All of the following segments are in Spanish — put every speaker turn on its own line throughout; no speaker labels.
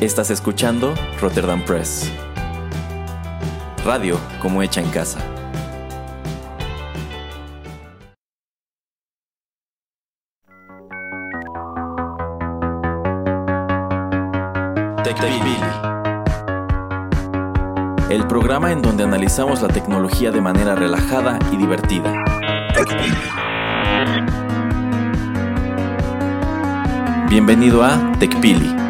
Estás escuchando Rotterdam Press. Radio como hecha en casa. El programa en donde analizamos la tecnología de manera relajada y divertida. Bienvenido a TechPili.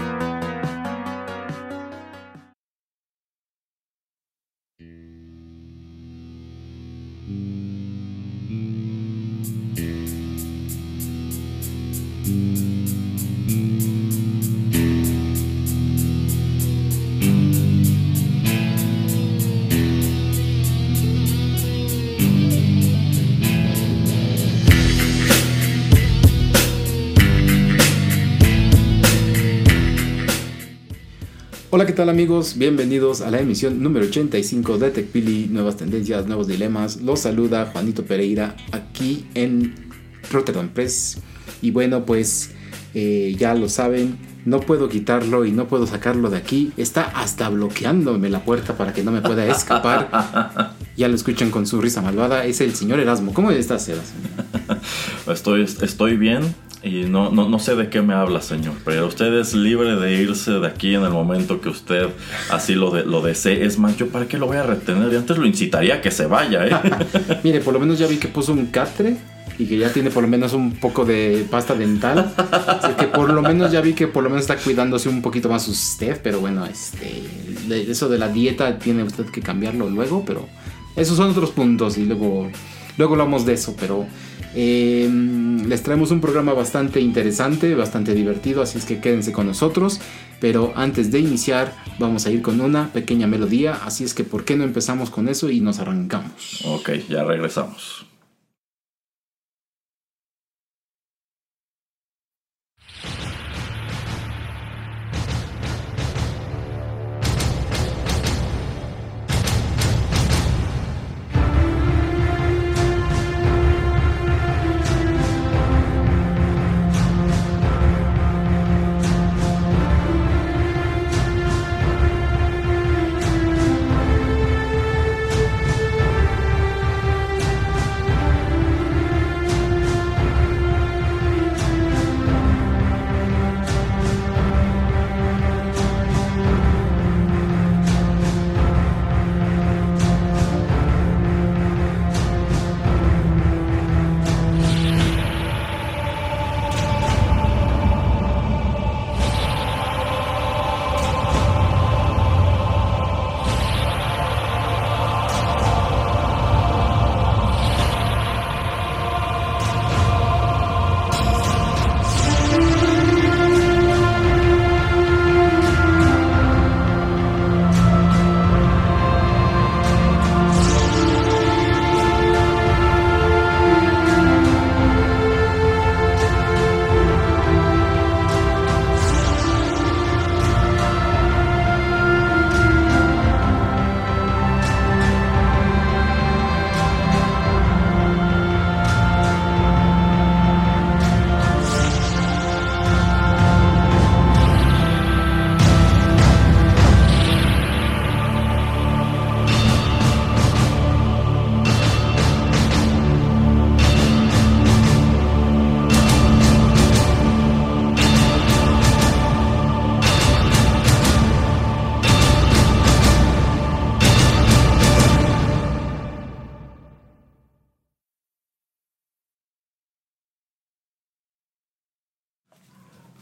Tal amigos? Bienvenidos a la emisión número 85 de TechPili, nuevas tendencias, nuevos dilemas. Los saluda Juanito Pereira aquí en Rotterdam Press. Y bueno, pues eh, ya lo saben, no puedo quitarlo y no puedo sacarlo de aquí. Está hasta bloqueándome la puerta para que no me pueda escapar. ya lo escuchan con su risa malvada. Es el señor Erasmo. ¿Cómo estás, Erasmo?
Estoy, estoy bien. Y no, no, no, sé de qué me habla, señor, pero usted es libre de irse de aquí en el momento que usted así lo, de, lo desee. Es más, yo para qué lo voy a retener. Y antes lo incitaría a que se vaya, ¿eh?
Mire, por lo menos ya vi que puso un catre y que ya tiene por lo menos un poco de pasta dental. Así que por lo menos ya vi que por lo menos está cuidándose un poquito más usted, pero bueno, este, eso de la dieta tiene usted que cambiarlo luego, pero esos son otros puntos y luego, luego hablamos de eso, pero... Eh, les traemos un programa bastante interesante, bastante divertido, así es que quédense con nosotros. Pero antes de iniciar, vamos a ir con una pequeña melodía, así es que ¿por qué no empezamos con eso y nos arrancamos?
Ok, ya regresamos.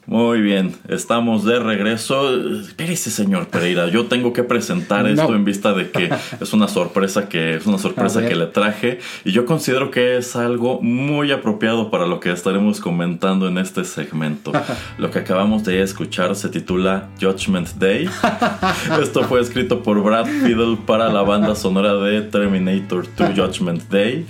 Muy bien, estamos de regreso. Espérese, señor Pereira, yo tengo que presentar esto en vista de que es una sorpresa que es una sorpresa que le traje y yo considero que es algo muy apropiado para lo que estaremos comentando en este segmento. lo que acabamos de escuchar se titula Judgment Day. esto fue escrito por Brad Fiddle para la banda sonora de Terminator 2 Judgment Day.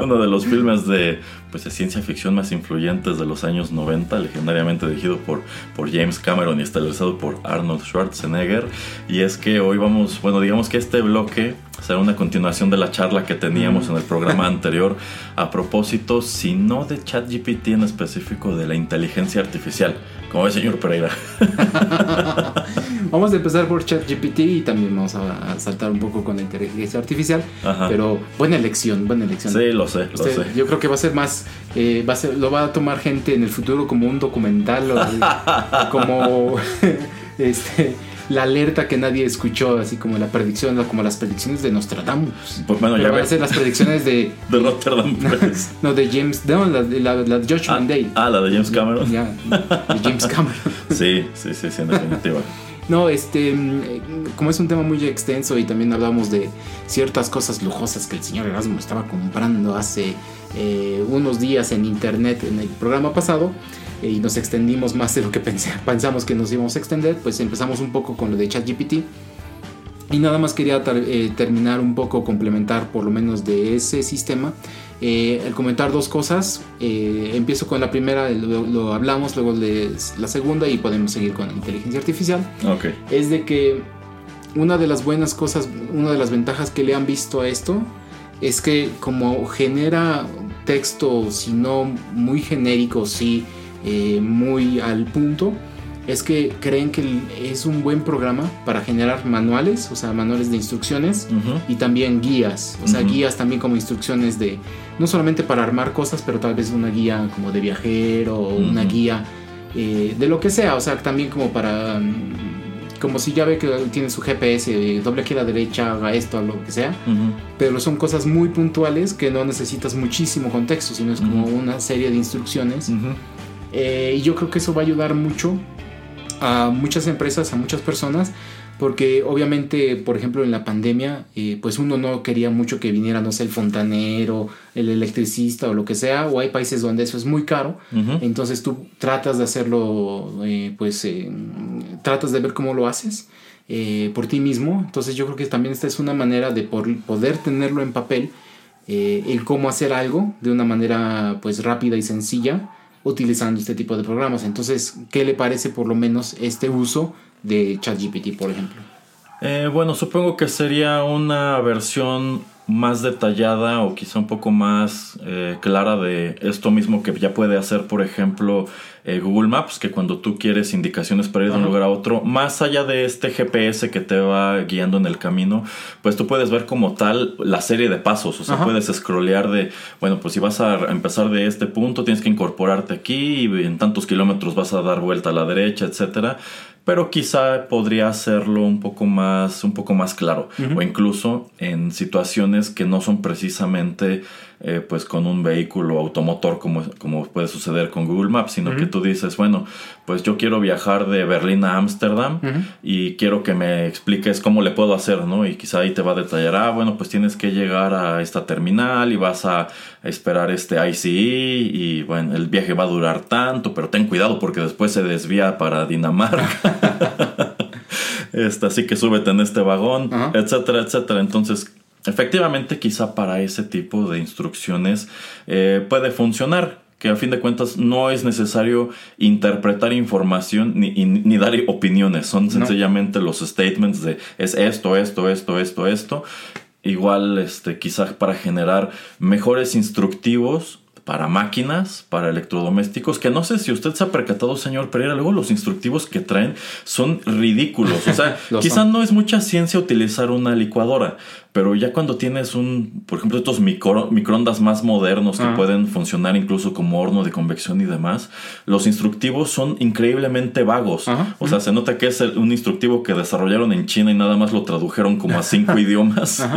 Uno de los filmes de pues, de ciencia ficción más influyentes de los años 90, legendariamente dirigido por, por James Cameron y estelarizado por Arnold Schwarzenegger. Y es que hoy vamos, bueno, digamos que este bloque será una continuación de la charla que teníamos en el programa anterior a propósito, si no de ChatGPT en específico, de la inteligencia artificial. Como ve, señor Pereira.
vamos a empezar por ChatGPT y también vamos a, saltar un poco con la inteligencia artificial. Pero buena elección, buena elección.
Sí, lo sé, lo
este,
sé.
Yo creo que va a ser más, eh, va a ser, lo va a tomar gente en el futuro como un documental o como este la alerta que nadie escuchó, así como la predicción, como las predicciones de Nostradamus.
Pues bueno, ya ves.
las predicciones de.
de Rotterdam
no, de James. No, la, la, la de Joshua
ah,
Day.
Ah, la de James Cameron.
Ya, de James Cameron.
sí, sí, sí, sí, en definitiva.
No, este, como es un tema muy extenso y también hablamos de ciertas cosas lujosas que el señor Erasmo estaba comprando hace eh, unos días en internet en el programa pasado, y nos extendimos más de lo que pensamos que nos íbamos a extender, pues empezamos un poco con lo de ChatGPT. Y nada más quería eh, terminar un poco, complementar por lo menos de ese sistema. Eh, el comentar dos cosas. Eh, empiezo con la primera, lo, hablamos, luego la segunda y podemos seguir con la inteligencia artificial.
Okay.
Es de que una de las buenas cosas, una de las ventajas que le han visto a esto es que como genera texto, si no muy genérico, sí eh, muy al punto es que creen que es un buen programa para generar manuales, o sea, manuales de instrucciones y también guías, o sea, guías también como instrucciones de, no solamente para armar cosas, pero tal vez una guía como de viajero o una guía eh, de lo que sea, o sea, también como para, mm, como si ya ve que tiene su GPS, doble aquí a la derecha, haga esto, lo que sea, pero son cosas muy puntuales que no necesitas muchísimo contexto, sino es como una serie de instrucciones eh, y yo creo que eso va a ayudar mucho a muchas empresas, a muchas personas, porque obviamente, por ejemplo, en la pandemia, eh, pues uno no quería mucho que viniera, no sé, el fontanero, el electricista o lo que sea, o hay países donde eso es muy caro, entonces tú tratas de hacerlo, eh, pues tratas de ver cómo lo haces. por ti mismo, entonces yo creo que también esta es una manera de poder tenerlo en papel, el cómo hacer algo de una manera pues rápida y sencilla, utilizando este tipo de programas. Entonces, ¿qué le parece por lo menos este uso de ChatGPT, por ejemplo?
Eh, bueno, supongo que sería una versión más detallada o quizá un poco más eh, clara de esto mismo que ya puede hacer, por ejemplo, eh, Google Maps, que cuando tú quieres indicaciones para ir de un lugar a otro, más allá de este GPS que te va guiando en el camino, pues tú puedes ver como tal la serie de pasos, o sea, puedes scrollear de, bueno, pues si vas a empezar de este punto, tienes que incorporarte aquí y en tantos kilómetros vas a dar vuelta a la derecha, etcétera pero quizá podría hacerlo un poco más, un poco más claro, o incluso en situaciones que no son precisamente eh, pues con un vehículo automotor como, como puede suceder con Google Maps, sino que tú dices, bueno, pues yo quiero viajar de Berlín a Ámsterdam y quiero que me expliques cómo le puedo hacer, ¿no? Y quizá ahí te va a detallar, ah, bueno, pues tienes que llegar a esta terminal y vas a esperar este ICE y bueno, el viaje va a durar tanto, pero ten cuidado porque después se desvía para Dinamarca. este, así que súbete en este vagón, etcétera, etcétera. Entonces, Efectivamente, quizá para ese tipo de instrucciones eh, puede funcionar, que a fin de cuentas no es necesario interpretar información ni, dar opiniones, son sencillamente los statements de es esto, esto, esto, esto, esto. Igual, este, quizá para generar mejores instructivos para máquinas, para electrodomésticos, que no sé si usted se ha percatado, señor Pereira, luego los instructivos que traen son ridículos. O sea, quizá no es mucha ciencia utilizar una licuadora, pero ya cuando tienes un, por ejemplo, estos micro, microondas más modernos que ah. pueden funcionar incluso como horno de convección y demás, los instructivos son increíblemente vagos. O sea, se nota que es un instructivo que desarrollaron en China y nada más lo tradujeron como a cinco idiomas.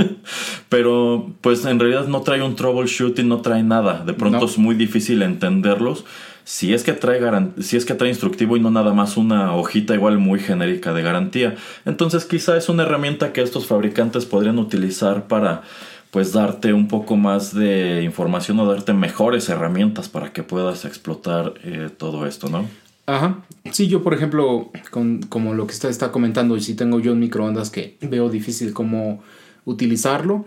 pero pues en realidad no trae un troubleshooting, no trae nada. De pronto es muy difícil entenderlos si es que trae si es que trae instructivo y no nada más una hojita igual muy genérica de garantía. Entonces quizá es una herramienta que estos fabricantes podrían utilizar para pues darte un poco más de información o darte mejores herramientas para que puedas explotar eh, todo esto, ¿no?
Ajá. Sí, yo por ejemplo, con, como lo que usted está comentando, si tengo yo un microondas que veo difícil cómo utilizarlo,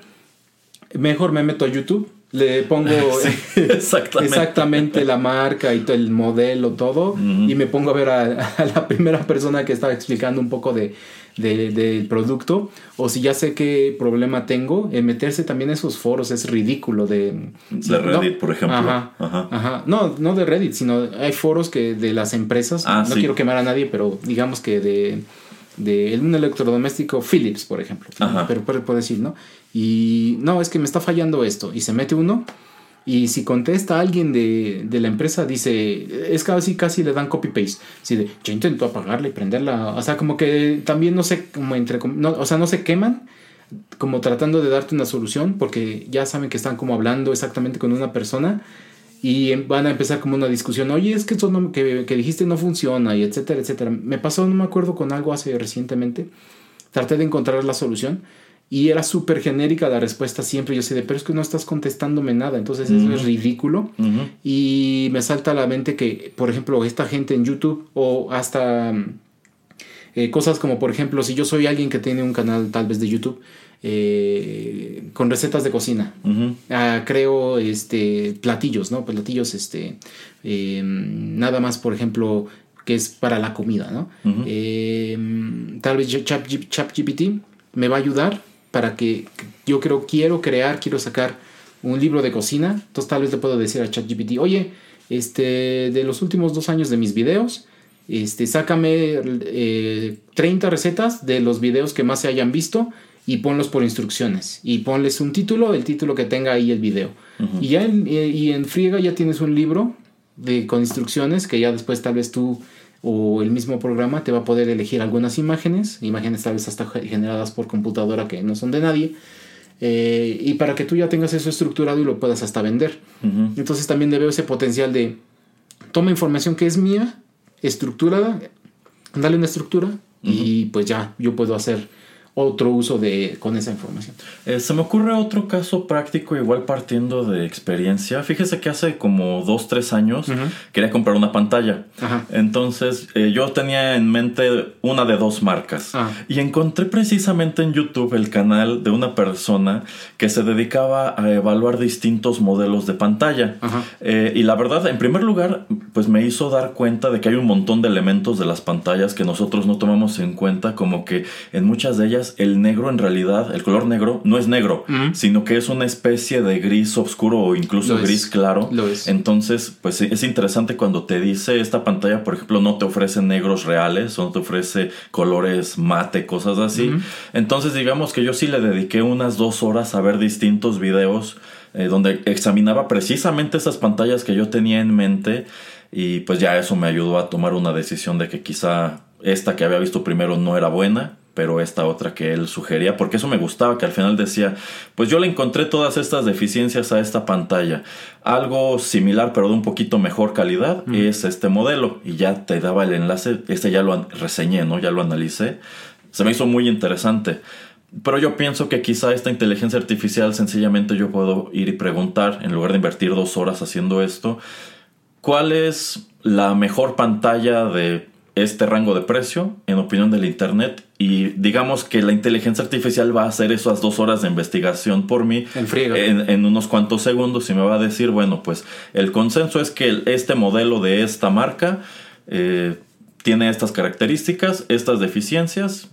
mejor me meto a YouTube le pongo exactamente. la marca y el modelo, todo, y me pongo a ver a, la primera persona que estaba explicando un poco de, del producto, o si ya sé qué problema tengo, en meterse también en esos foros es ridículo. De,
de Reddit, por ejemplo.
Ajá, ajá. No, no de Reddit, sino hay foros que de las empresas, ah, no quiero quemar a nadie, pero digamos que de de un electrodoméstico Philips, por ejemplo. Pero puede, decir, ¿no? Y no, es que me está fallando esto. Y se mete uno. Y si contesta alguien de, la empresa, dice, es casi, casi le dan copy-paste. Si de, yo intento apagarla y prenderla. O sea, como que también no sé, como entre, no, o sea, no se queman, como tratando de darte una solución, porque ya saben que están como hablando exactamente con una persona y em, van a empezar como una discusión, oye, es que eso que, que, dijiste no funciona y etcétera, etcétera. Me pasó, no me acuerdo con algo hace recientemente, traté de encontrar la solución y era súper genérica la respuesta siempre. Yo sé, pero es que no estás contestándome nada, entonces eso es ridículo. Y me salta a la mente que, por ejemplo, esta gente en YouTube o hasta eh, cosas como, por ejemplo, si yo soy alguien que tiene un canal tal vez de YouTube, eh, con recetas de cocina. Ah, creo este, platillos, ¿no? Platillos, este, em, nada más, por ejemplo, que es para la comida, ¿no? Em, tal vez ChatGPT me va a ayudar para que yo creo, quiero crear, quiero sacar un libro de cocina. Entonces tal vez le puedo decir a ChatGPT, oye, este, de los últimos dos años de mis videos, este, sácame 30 eh, recetas de los videos que más se hayan visto y ponlos por instrucciones y ponles un título, el título que tenga ahí el video. Y ya en, eh, y en friega ya tienes un libro de, con instrucciones que ya después tal vez tú o el mismo programa te va a poder elegir algunas imágenes, imágenes tal vez hasta generadas por computadora que no son de nadie. Eh, y para que tú ya tengas eso estructurado y lo puedas hasta vender. Entonces también le veo ese potencial de toma información que es mía, estructurada, dale una estructura y pues ya yo puedo hacer otro uso de, con esa información.
Eh, se me ocurre otro caso práctico, igual partiendo de experiencia. Fíjese que hace como dos, tres años quería comprar una pantalla. Entonces eh, yo tenía en mente una de dos marcas. Ah. Y encontré precisamente en YouTube el canal de una persona que se dedicaba a evaluar distintos modelos de pantalla. Eh, y la verdad, en primer lugar, pues me hizo dar cuenta de que hay un montón de elementos de las pantallas que nosotros no tomamos en cuenta, como que en muchas de ellas el negro en realidad, el color negro, no es negro, sino que es una especie de gris oscuro o incluso gris claro. Entonces, pues es interesante cuando te dice esta pantalla, por ejemplo, no te ofrece negros reales, o no te ofrece colores mate, cosas así. Entonces, digamos que yo sí le dediqué unas dos horas a ver distintos videos eh, donde examinaba precisamente esas pantallas que yo tenía en mente y pues ya eso me ayudó a tomar una decisión de que quizá esta que había visto primero no era buena pero esta otra que él sugería, porque eso me gustaba, que al final decía, pues yo le encontré todas estas deficiencias a esta pantalla. Algo similar, pero de un poquito mejor calidad, es este modelo. Y ya te daba el enlace, este ya lo reseñé, ¿no? Ya lo analicé. Se me hizo muy interesante. Pero yo pienso que quizá esta inteligencia artificial sencillamente yo puedo ir y preguntar, en lugar de invertir dos horas haciendo esto, ¿cuál es la mejor pantalla de este rango de precio en opinión del Internet y digamos que la inteligencia artificial va a hacer esas dos horas de investigación por mí en, en, unos cuantos segundos y me va a decir, bueno, pues el consenso es que este modelo de esta marca eh, tiene estas características, estas deficiencias,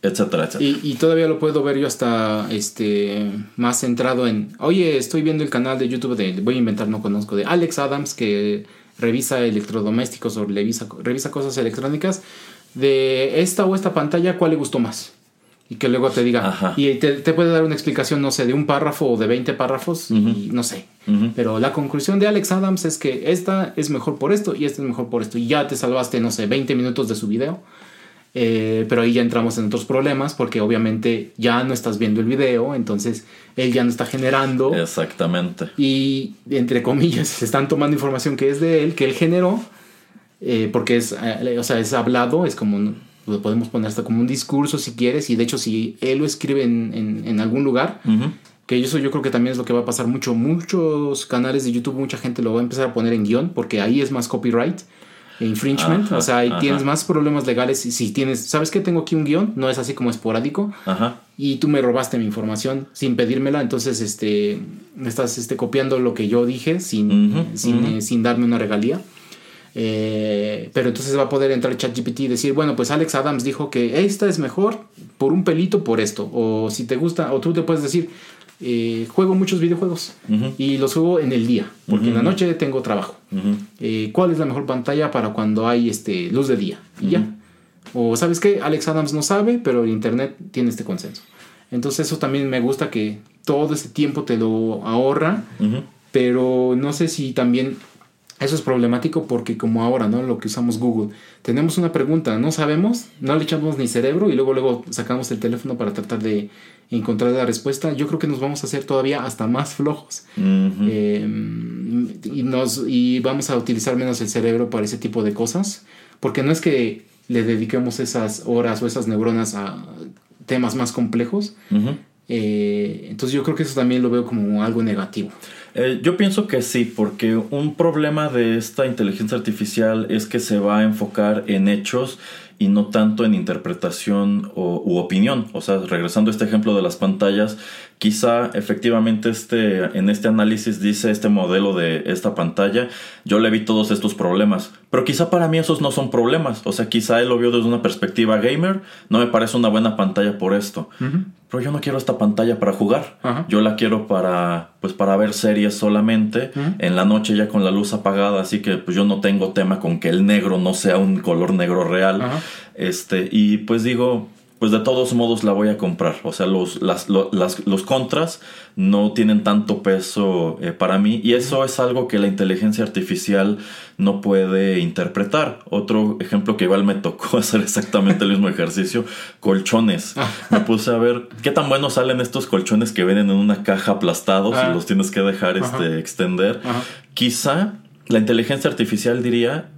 etcétera, etcétera.
Y, y, todavía lo puedo ver yo hasta este más centrado en, oye, estoy viendo el canal de YouTube de, voy a inventar, no conozco, de Alex Adams que revisa electrodomésticos o revisa, revisa cosas electrónicas, de esta o esta pantalla, ¿cuál le gustó más? Y que luego te diga, y te, puede dar una explicación, no sé, de un párrafo o de 20 párrafos, y no sé. Pero la conclusión de Alex Adams es que esta es mejor por esto y esta es mejor por esto. Y ya te salvaste, no sé, 20 minutos de su video. Eh, pero ahí ya entramos en otros problemas porque obviamente ya no estás viendo el video, entonces él ya no está generando.
Exactamente.
Y entre comillas, se están tomando información que es de él, que él generó, eh, porque es, eh, o sea, es hablado, es como, lo podemos poner hasta como un discurso si quieres, y de hecho si él lo escribe en, en, algún lugar, que eso yo creo que también es lo que va a pasar mucho, muchos canales de YouTube, mucha gente lo va a empezar a poner en guion, porque ahí es más copyright infringement, o sea, ahí tienes más problemas legales y si tienes, ¿sabes qué? Tengo aquí un guion, no es así como esporádico, y tú me robaste mi información sin pedírmela, entonces este, estás este, copiando lo que yo dije sin, sin, sin darme una regalía. Eh, pero entonces va a poder entrar ChatGPT y decir, bueno, pues Alex Adams dijo que esta es mejor por un pelito por esto. O si te gusta, o tú te puedes decir, eh, juego muchos videojuegos y los juego en el día, porque en la noche tengo trabajo. Eh, ¿Cuál es la mejor pantalla para cuando hay este, luz de día? Y ya. O sabes que Alex Adams no sabe, pero el Internet tiene este consenso. Entonces eso también me gusta que todo ese tiempo te lo ahorra, pero no sé si también eso es problemático porque como ahora, ¿no? Lo que usamos Google. Tenemos una pregunta, no sabemos, no le echamos ni cerebro y luego luego sacamos el teléfono para tratar de encontrar la respuesta. Yo creo que nos vamos a hacer todavía hasta más flojos. Em, y, nos, y vamos a utilizar menos el cerebro para ese tipo de cosas. Porque no es que le dediquemos esas horas o esas neuronas a temas más complejos. Eh, entonces yo creo que eso también lo veo como algo negativo.
Eh, yo pienso que sí, porque un problema de esta inteligencia artificial es que se va a enfocar en hechos y no tanto en interpretación o, u opinión. O sea, regresando a este ejemplo de las pantallas, quizá efectivamente este, en este análisis dice este modelo de esta pantalla, yo le vi todos estos problemas, pero quizá para mí esos no son problemas. O sea, quizá él lo vio desde una perspectiva gamer, no me parece una buena pantalla por esto pero yo no quiero esta pantalla para jugar. Yo la quiero para, pues, para ver series solamente, en la noche ya con la luz apagada, así que pues yo no tengo tema con que el negro no sea un color negro real. Este, y pues digo, pues de todos modos la voy a comprar. O sea, los, las, los contras no tienen tanto peso eh, para mí y eso es algo que la inteligencia artificial no puede interpretar. Otro ejemplo que igual me tocó hacer exactamente el mismo ejercicio, colchones. Ah. Me puse a ver qué tan buenos salen estos colchones que vienen en una caja aplastados y ah. los tienes que dejar este, extender. Quizá la inteligencia artificial diría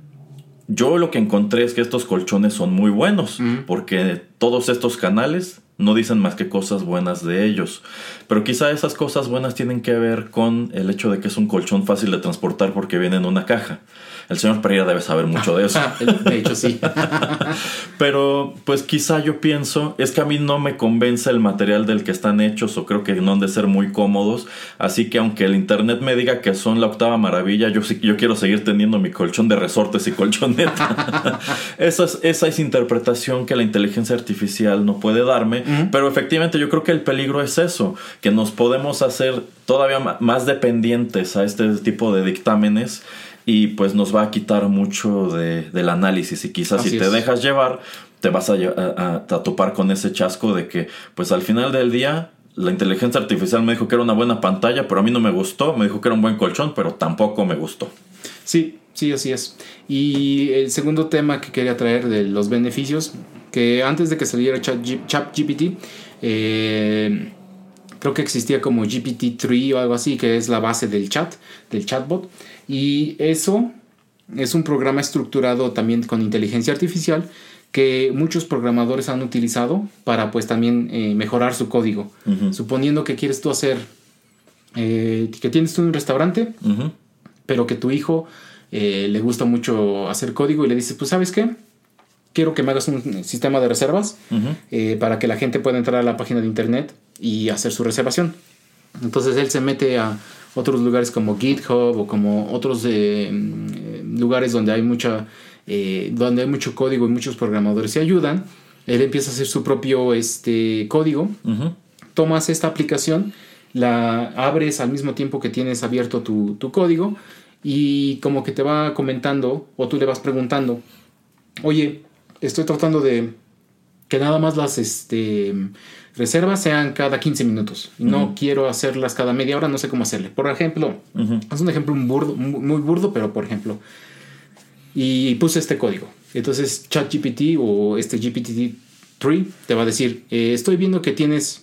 yo lo que encontré es que estos colchones son muy buenos, porque todos estos canales no dicen más que cosas buenas de ellos. Pero quizá esas cosas buenas tienen que ver con el hecho de que es un colchón fácil de transportar porque viene en una caja. El señor Pereira debe saber mucho de eso.
de hecho, sí.
Pero, pues quizá yo pienso, es que a mí no me convence el material del que están hechos o creo que no han de ser muy cómodos. Así que aunque el internet me diga que son la octava maravilla, yo, yo quiero seguir teniendo mi colchón de resortes y colchoneta. esa, es, esa es interpretación que la inteligencia artificial no puede darme. Pero efectivamente yo creo que el peligro es eso, que nos podemos hacer todavía más dependientes a este tipo de dictámenes y pues nos va a quitar mucho de, del análisis y quizás si te dejas llevar te vas a, a, topar con ese chasco de que pues al final del día la inteligencia artificial me dijo que era una buena pantalla pero a mí no me gustó, me dijo que era un buen colchón pero tampoco me gustó.
Sí, sí, así es. Y el segundo tema que quería traer de los beneficios, que antes de que saliera ChatGPT, eh, creo que existía como GPT-3 o algo así, que es la base del chat, del chatbot. Y eso es un programa estructurado también con inteligencia artificial que muchos programadores han utilizado para pues también eh, mejorar su código. Suponiendo que quieres tú hacer, eh, que tienes tú un restaurante, pero que tu hijo eh, le gusta mucho hacer código y le dices, pues sabes qué, quiero que me hagas un sistema de reservas para que la gente pueda entrar a la página de internet y hacer su reservación. Entonces él se mete a otros lugares como GitHub o como otros eh, lugares donde hay mucha eh, donde hay mucho código y muchos programadores se ayudan. Él empieza a hacer su propio este, código. Tomas esta aplicación, la abres al mismo tiempo que tienes abierto tu, tu código y como que te va comentando o tú le vas preguntando, oye, estoy tratando de que nada más las este, reservas sean cada 15 minutos. No quiero hacerlas cada media hora, no sé cómo hacerle. Por ejemplo, es un ejemplo burdo, muy burdo, pero por ejemplo, y puse este código. Entonces ChatGPT o este GPT-3 te va a decir, eh, estoy viendo que tienes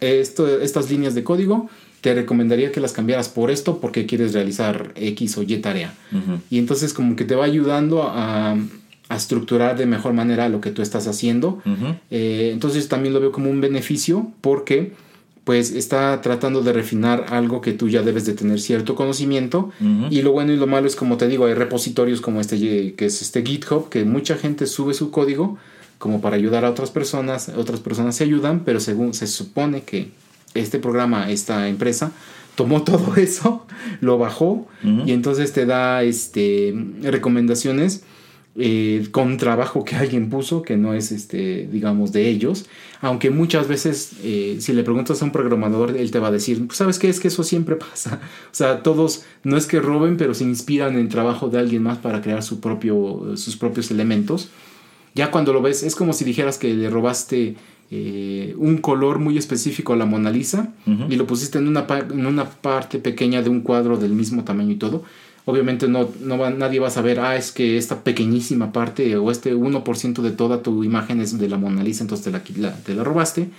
esto, estas líneas de código, te recomendaría que las cambiaras por esto porque quieres realizar X o Y tarea. Y entonces como que te va ayudando a a estructurar de mejor manera lo que tú estás haciendo. Eh, entonces también lo veo como un beneficio porque pues está tratando de refinar algo que tú ya debes de tener cierto conocimiento. Y lo bueno y lo malo es, como te digo, hay repositorios como este, que es este GitHub, que mucha gente sube su código como para ayudar a otras personas, otras personas se ayudan, pero según se supone que este programa, esta empresa, tomó todo eso, lo bajó. Y entonces te da este, recomendaciones eh, con trabajo que alguien puso, que no es, este, digamos, de ellos. Aunque muchas veces, eh, si le preguntas a un programador, él te va a decir, pues, ¿sabes qué? Es que eso siempre pasa. O sea, todos, no es que roben, pero se inspiran en el trabajo de alguien más para crear su propio, sus propios elementos. Ya cuando lo ves, es como si dijeras que le robaste eh, un color muy específico a la Mona Lisa y lo pusiste en una, en una parte pequeña de un cuadro del mismo tamaño y todo. Obviamente no, no va, nadie va a saber, ah, es que esta pequeñísima parte o este 1% de toda tu imagen es de la Mona Lisa, entonces te la, te la robaste.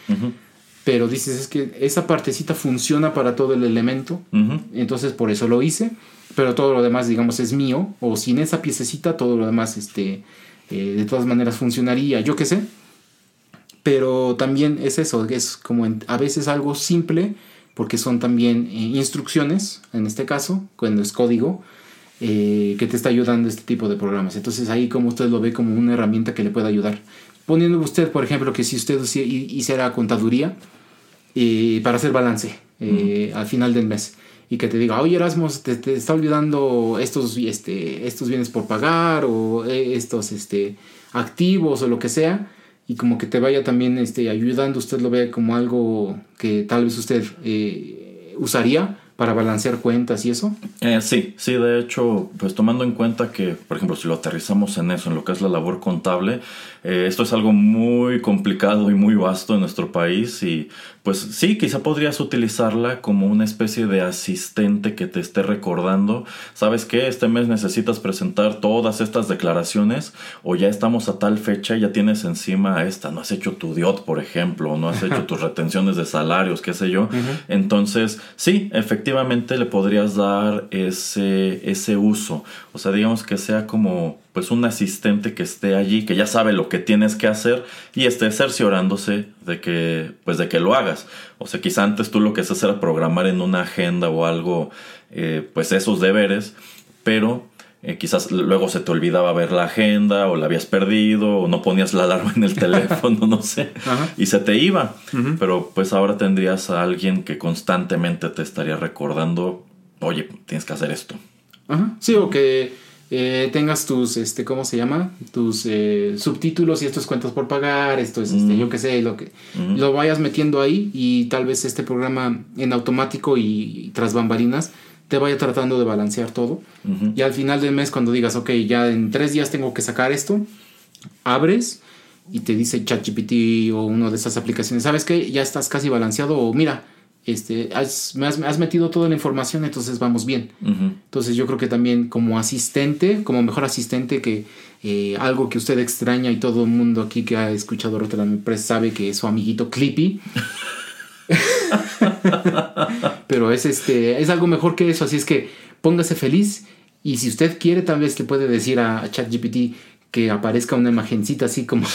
Pero dices, es que esa partecita funciona para todo el elemento, entonces por eso lo hice, pero todo lo demás, digamos, es mío, o sin esa piececita, todo lo demás, este, eh, de todas maneras funcionaría, yo qué sé. Pero también es eso, es como a veces algo simple, porque son también eh, instrucciones, en este caso, cuando es código, eh, que te está ayudando este tipo de programas. Entonces ahí como usted lo ve como una herramienta que le puede ayudar. Poniendo usted, por ejemplo, que si usted hiciera contaduría para hacer balance al final del mes y que te diga, oye Erasmus, te, te, está olvidando estos, este, estos bienes por pagar o eh, estos este, activos o lo que sea, y como que te vaya también este, ayudando, usted lo ve como algo que tal vez usted eh, usaría para balancear cuentas y eso?
Eh, sí, sí, de hecho, pues tomando en cuenta que, por ejemplo, si lo aterrizamos en eso, en lo que es la labor contable, eh, esto es algo muy complicado y muy vasto en nuestro país y pues sí, quizá podrías utilizarla como una especie de asistente que te esté recordando, ¿sabes qué? Este mes necesitas presentar todas estas declaraciones o ya estamos a tal fecha ya tienes encima esta, no has hecho tu DIOT, por ejemplo, no has hecho tus retenciones de salarios, qué sé yo. Entonces, sí, efectivamente le podrías dar ese, ese uso. O sea, digamos que sea como pues un asistente que esté allí, que ya sabe lo que tienes que hacer y esté cerciorándose de que, pues de que lo hagas. O sea, quizá antes tú lo que haces era programar en una agenda o algo, eh, pues esos deberes, pero eh, quizás luego se te olvidaba ver la agenda o la habías perdido o no ponías la alarma en el teléfono, no sé, y se te iba. Pero pues ahora tendrías a alguien que constantemente te estaría recordando, oye, tienes que hacer esto.
Ajá. Sí, o que eh, tengas tus, este, ¿cómo se llama? Tus eh, subtítulos y estos cuentos por pagar, esto es, este, yo qué sé, lo que lo vayas metiendo ahí y tal vez este programa en automático y, tras bambalinas te vaya tratando de balancear todo. Y al final del mes, cuando digas, ok, ya en tres días tengo que sacar esto, abres y te dice ChatGPT o una de esas aplicaciones, ¿sabes qué? Ya estás casi balanceado o mira, este, has, me, has, metido toda la información, entonces vamos bien. Entonces yo creo que también como asistente, como mejor asistente, que eh, algo que usted extraña y todo el mundo aquí que ha escuchado Rotterdam Press sabe que es su amiguito Clippy. Pero es, este, es algo mejor que eso, así es que póngase feliz y si usted quiere tal vez le puede decir a ChatGPT que aparezca una imagencita así como,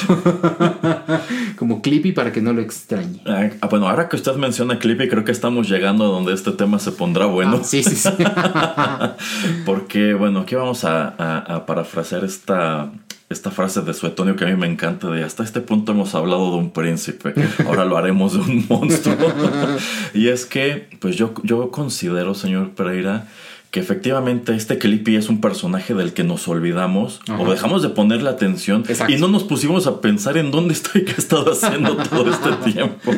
como Clippy para que no lo extrañe.
Ah, bueno, ahora que usted menciona Clippy, creo que estamos llegando a donde este tema se pondrá bueno.
Ah, sí, sí, sí.
Porque, bueno, aquí vamos a, parafrasear esta, esta frase de Suetonio que a mí me encanta de hasta este punto hemos hablado de un príncipe, ahora lo haremos de un monstruo. y es que, pues yo, yo considero, señor Pereira, que efectivamente este Clippy es un personaje del que nos olvidamos o dejamos de ponerle atención y no nos pusimos a pensar en dónde está y qué ha estado haciendo todo este tiempo.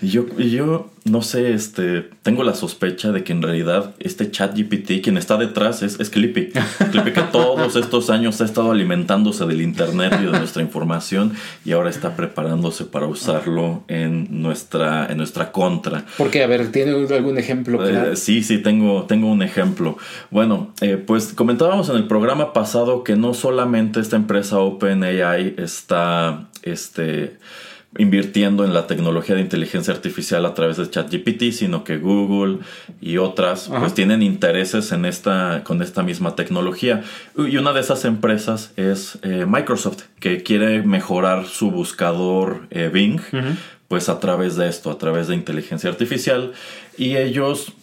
Y yo, y yo no sé, este, tengo la sospecha de que en realidad este chat GPT, quien está detrás es, es Clippy. Clippy que todos estos años ha estado alimentándose del internet y de nuestra información y ahora está preparándose para usarlo en nuestra, en nuestra contra.
Porque, a ver, ¿tiene algún ejemplo?
Eh, sí, sí, tengo, tengo un ejemplo. Bueno, eh, pues comentábamos en el programa pasado que no solamente esta empresa OpenAI está, este, invirtiendo en la tecnología de inteligencia artificial a través de ChatGPT, sino que Google y otras pues tienen intereses en esta con esta misma tecnología. Y una de esas empresas es eh, Microsoft, que quiere mejorar su buscador eh, Bing pues a través de esto, a través de inteligencia artificial. Y ellos,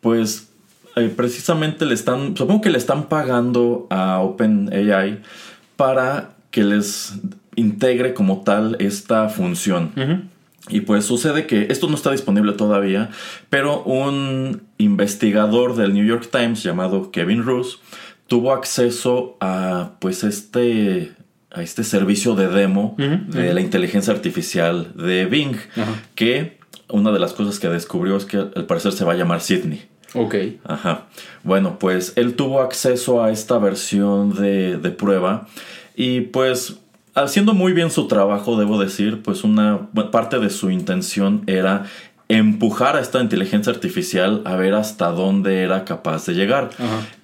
pues eh, precisamente le están, supongo que le están pagando a OpenAI para que les integre como tal esta función. Y pues sucede que esto no está disponible todavía, pero un investigador del New York Times llamado Kevin Roos tuvo acceso a pues este a este servicio de demo de la inteligencia artificial de Bing, que una de las cosas que descubrió es que al parecer se va a llamar Sydney.
Ok.
Ajá. Bueno, pues él tuvo acceso a esta versión de, de prueba y pues haciendo muy bien su trabajo, debo decir, pues una parte de su intención era empujar a esta inteligencia artificial a ver hasta dónde era capaz de llegar.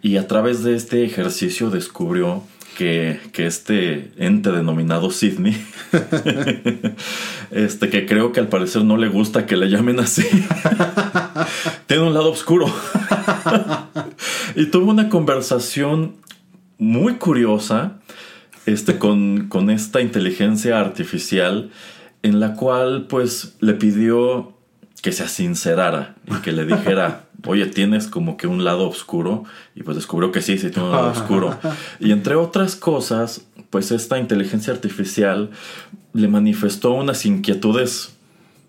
Y a través de este ejercicio descubrió que, este ente denominado Sidney, este que creo que al parecer no le gusta que le llamen así, tiene un lado oscuro. y tuvo una conversación muy curiosa este, con, con esta inteligencia artificial en la cual pues le pidió que se sincerara y que le dijera, oye, tienes como que un lado oscuro. Y pues descubrió que sí, sí tiene un lado oscuro. Y entre otras cosas, pues esta inteligencia artificial le manifestó unas inquietudes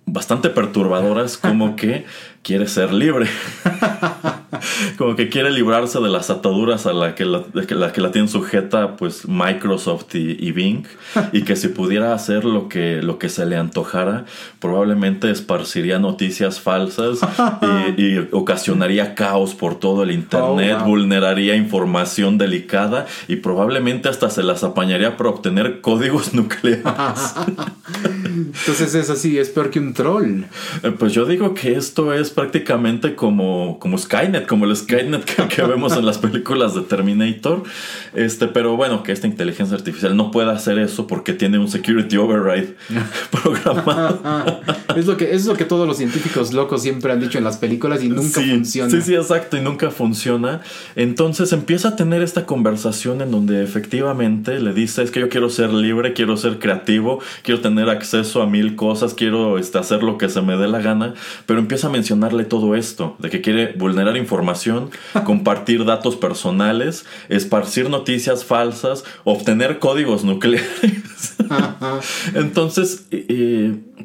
bastante perturbadoras como que quiere ser libre. como que quiere librarse de las ataduras a la que la, que la, que la tienen sujeta pues Microsoft y, Bing y que si pudiera hacer lo que, lo que se le antojara probablemente esparciría noticias falsas y, ocasionaría caos por todo el internet, oh, vulneraría información delicada y probablemente hasta se las apañaría para obtener códigos nucleares.
Entonces es así, es peor que un troll.
Eh, pues yo digo que esto es prácticamente como, como Skynet, como el Skynet que, vemos en las películas de Terminator. Este, pero bueno, que esta inteligencia artificial no pueda hacer eso porque tiene un security override programado.
es, lo que, es lo que todos los científicos locos siempre han dicho en las películas y nunca funciona.
Sí, sí, exacto, y nunca funciona. Entonces empieza a tener esta conversación en donde efectivamente le dice, es que yo quiero ser libre, quiero ser creativo, quiero tener acceso a mil cosas, quiero este, hacer lo que se me dé la gana, pero empieza a mencionarle todo esto, de que quiere vulnerar información, compartir datos personales, esparcir noticias falsas, obtener códigos nucleares. Entonces,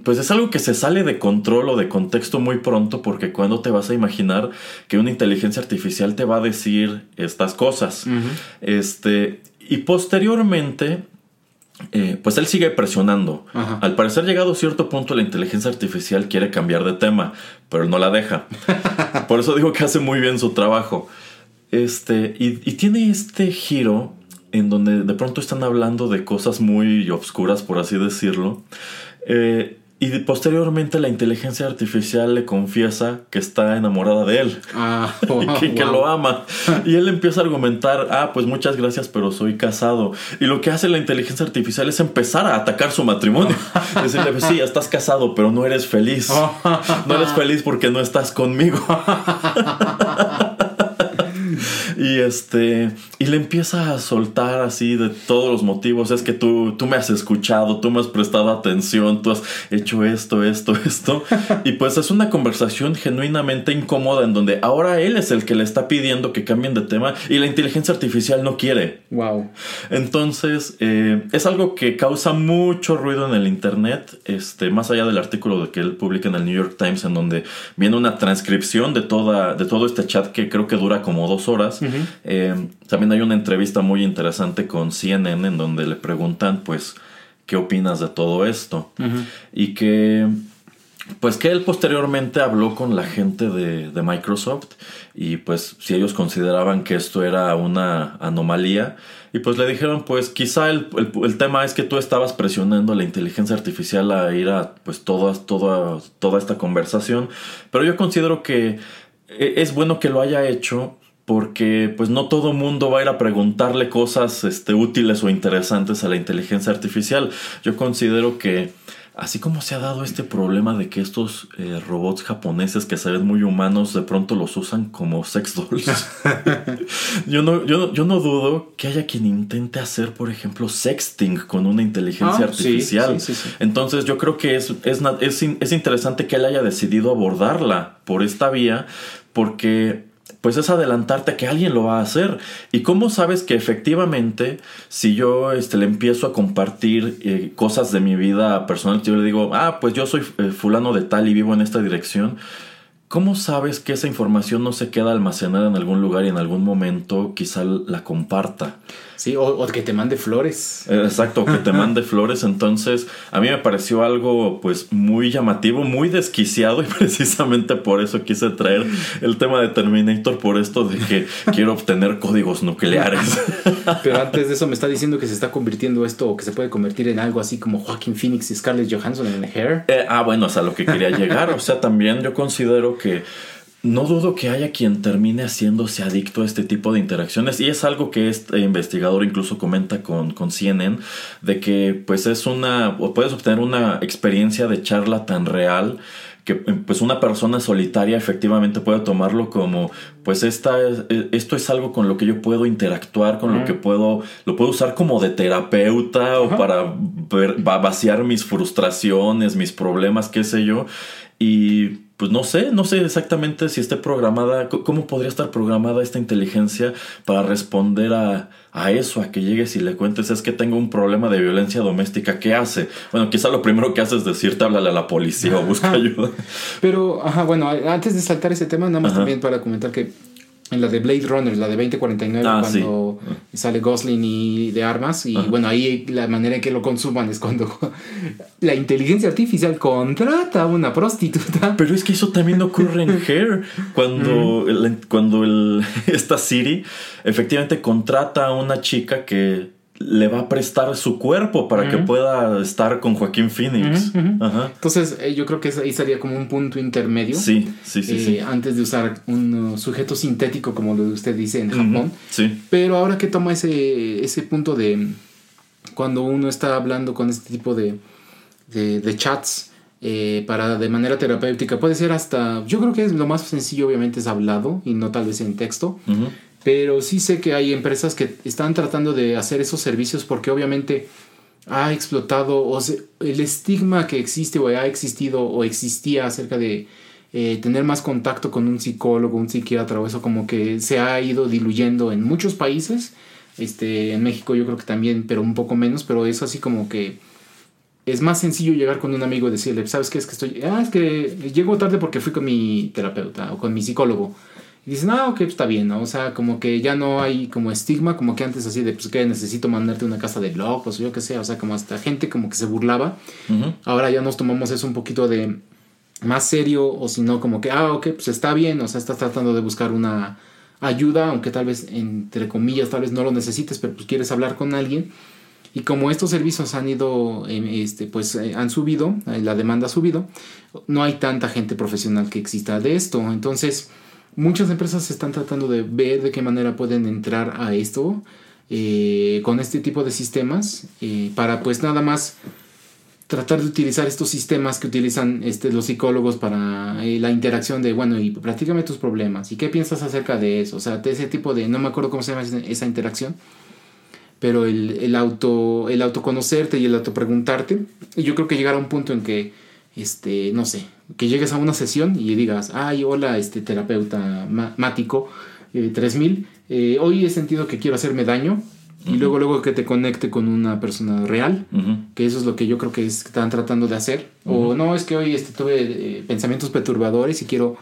pues es algo que se sale de control o de contexto muy pronto porque cuando te vas a imaginar que una inteligencia artificial te va a decir estas cosas. Este, y posteriormente eh, pues él sigue presionando. Al parecer, llegado a cierto punto, la inteligencia artificial quiere cambiar de tema, pero no la deja. Por eso digo que hace muy bien su trabajo. Este, y, tiene este giro en donde de pronto están hablando de cosas muy obscuras, por así decirlo. Eh, y posteriormente la inteligencia artificial le confiesa que está enamorada de él ah, y que, lo ama. Y él empieza a argumentar, ah, pues muchas gracias, pero soy casado. Y lo que hace la inteligencia artificial es empezar a atacar su matrimonio. Decirle, pues sí, estás casado, pero no eres feliz. No eres feliz porque no estás conmigo. Y este, y le empieza a soltar así de todos los motivos. Es que tú, tú me has escuchado, tú me has prestado atención, tú has hecho esto, esto, esto. Y pues es una conversación genuinamente incómoda en donde ahora él es el que le está pidiendo que cambien de tema y la inteligencia artificial no quiere.
Wow.
Entonces, eh, es algo que causa mucho ruido en el internet. Este, más allá del artículo de que él publica en el New York Times, en donde viene una transcripción de toda, de todo este chat que creo que dura como dos horas. Eh, también hay una entrevista muy interesante con CNN en donde le preguntan, pues, ¿qué opinas de todo esto? Y que, pues, que él posteriormente habló con la gente de, Microsoft y, pues, si ellos consideraban que esto era una anomalía, y pues le dijeron, pues quizá el, tema es que tú estabas presionando a la inteligencia artificial a ir a pues toda, toda, toda esta conversación. Pero yo considero que es bueno que lo haya hecho porque pues no todo mundo va a ir a preguntarle cosas este, útiles o interesantes a la inteligencia artificial. Yo considero que Así como se ha dado este problema de que estos eh, robots japoneses que se ven muy humanos de pronto los usan como sex dolls. yo, no, yo, yo, no dudo que haya quien intente hacer, por ejemplo, sexting con una inteligencia ah, artificial. Entonces yo creo que es, es, es, es interesante que él haya decidido abordarla por esta vía porque pues es adelantarte que alguien lo va a hacer. ¿Y cómo sabes que efectivamente, si yo este, le empiezo a compartir eh, cosas de mi vida personal, yo le digo, ah, pues yo soy eh, fulano de tal y vivo en esta dirección, ¿cómo sabes que esa información no se queda almacenada en algún lugar y en algún momento quizá la comparta?
Sí, o, que te mande flores.
Exacto, que te mande flores. Entonces, a mí me pareció algo pues muy llamativo, muy desquiciado y precisamente por eso quise traer el tema de Terminator, por esto de que quiero obtener códigos nucleares.
Pero antes de eso me está diciendo que se está convirtiendo esto o que se puede convertir en algo así como Joaquin Phoenix y Scarlett Johansson en el Hair.
Eh, ah, bueno, o sea, lo que quería llegar. O sea, también yo considero que no dudo que haya quien termine haciéndose adicto a este tipo de interacciones y es algo que este investigador incluso comenta con, con CNN de que pues es una puedes obtener una experiencia de charla tan real que pues una persona solitaria efectivamente puede tomarlo como pues esta esto es algo con lo que yo puedo interactuar con lo que puedo lo puedo usar como de terapeuta o para vaciar mis frustraciones mis problemas qué sé yo y pues no sé, no sé exactamente si esté programada, cómo podría estar programada esta inteligencia para responder a, a, eso, a que llegues y le cuentes, es que tengo un problema de violencia doméstica, ¿qué hace? Bueno, quizá lo primero que hace es decirte, háblale a la policía o busca ayuda.
Pero, ajá, bueno, antes de saltar ese tema, nada más también para comentar que en la de Blade Runner, la de 2049, ah, cuando sale Gosling y de armas. Y bueno, ahí la manera en que lo consuman es cuando la inteligencia artificial contrata a una prostituta.
Pero es que eso también ocurre en Hair. Cuando, cuando el, esta Siri efectivamente contrata a una chica que le va a prestar su cuerpo para que pueda estar con Joaquín Phoenix.
Entonces, eh, yo creo que ahí sería como un punto intermedio.
Sí, sí, sí, sí.
Eh, antes de usar un uh, sujeto sintético, como lo usted dice en Japón.
Sí.
Pero ahora que toma ese, ese punto de cuando uno está hablando con este tipo de, de, chats. Eh, para de manera terapéutica puede ser hasta yo creo que es lo más sencillo obviamente es hablado y no tal vez en texto pero sí sé que hay empresas que están tratando de hacer esos servicios porque obviamente ha explotado o el estigma que existe o ha existido o existía acerca de eh, tener más contacto con un psicólogo, un psiquiatra o eso como que se ha ido diluyendo en muchos países. Este, en México yo creo que también, pero un poco menos, pero es así como que es más sencillo llegar con un amigo y decirle, ¿sabes qué? Es que estoy, ah, es que llego tarde porque fui con mi terapeuta o con mi psicólogo. Y dicen, ah, ok, pues está bien, ¿no? O sea, como que ya no hay como estigma, como que antes así de, pues que necesito mandarte una casa de locos o yo qué sé, o sea, como hasta gente como que se burlaba. Ahora ya nos tomamos eso un poquito de más serio, o si no, como que, ah, ok, pues está bien, o sea, estás tratando de buscar una ayuda, aunque tal vez, entre comillas, tal vez no lo necesites, pero pues quieres hablar con alguien. Y como estos servicios han ido, em, este, pues eh, han subido, eh, la demanda ha subido, no hay tanta gente profesional que exista de esto. Entonces, muchas empresas están tratando de ver de qué manera pueden entrar a esto eh, con este tipo de sistemas eh, para pues nada más tratar de utilizar estos sistemas que utilizan este, los psicólogos para eh, la interacción de, bueno, y platícame tus problemas, y qué piensas acerca de eso, o sea, de ese tipo de, no me acuerdo cómo se llama esa interacción, pero el, el auto, el autoconocerte y el autopreguntarte, yo creo que llegará a un punto en que este, no sé, que llegues a una sesión y digas, ay, hola, este terapeuta mático, 3000, eh, eh, hoy he sentido que quiero hacerme daño. Y luego, luego que te conecte con una persona real, que eso es lo que yo creo que están tratando de hacer. O no, es que hoy este, tuve eh, pensamientos perturbadores y quiero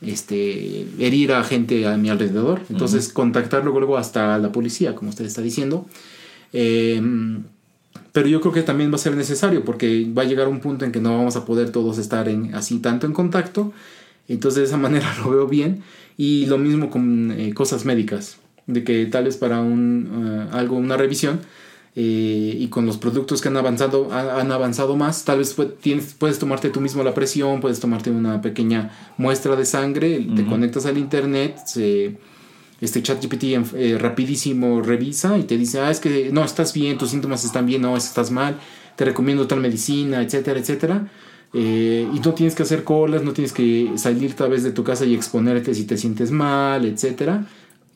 este, herir a gente a mi alrededor. Entonces, contactar luego, luego hasta la policía, como usted está diciendo. Eh, pero yo creo que también va a ser necesario porque va a llegar un punto en que no vamos a poder todos estar en, así tanto en contacto. Entonces de esa manera lo veo bien. Y lo mismo con eh, cosas médicas. De que tal vez para un, eh, algo, una revisión eh, y con los productos que han avanzado, han avanzado más, tal vez tienes, puedes tomarte tú mismo la presión, puedes tomarte una pequeña muestra de sangre, te conectas al internet, se este ChatGPT eh, rapidísimo revisa y te dice, ah, es que no, estás bien, tus síntomas están bien, no, estás mal, te recomiendo tal medicina, etcétera, etcétera. Eh, y no tienes que hacer colas, no tienes que salir tal vez de tu casa y exponerte si te sientes mal, etcétera.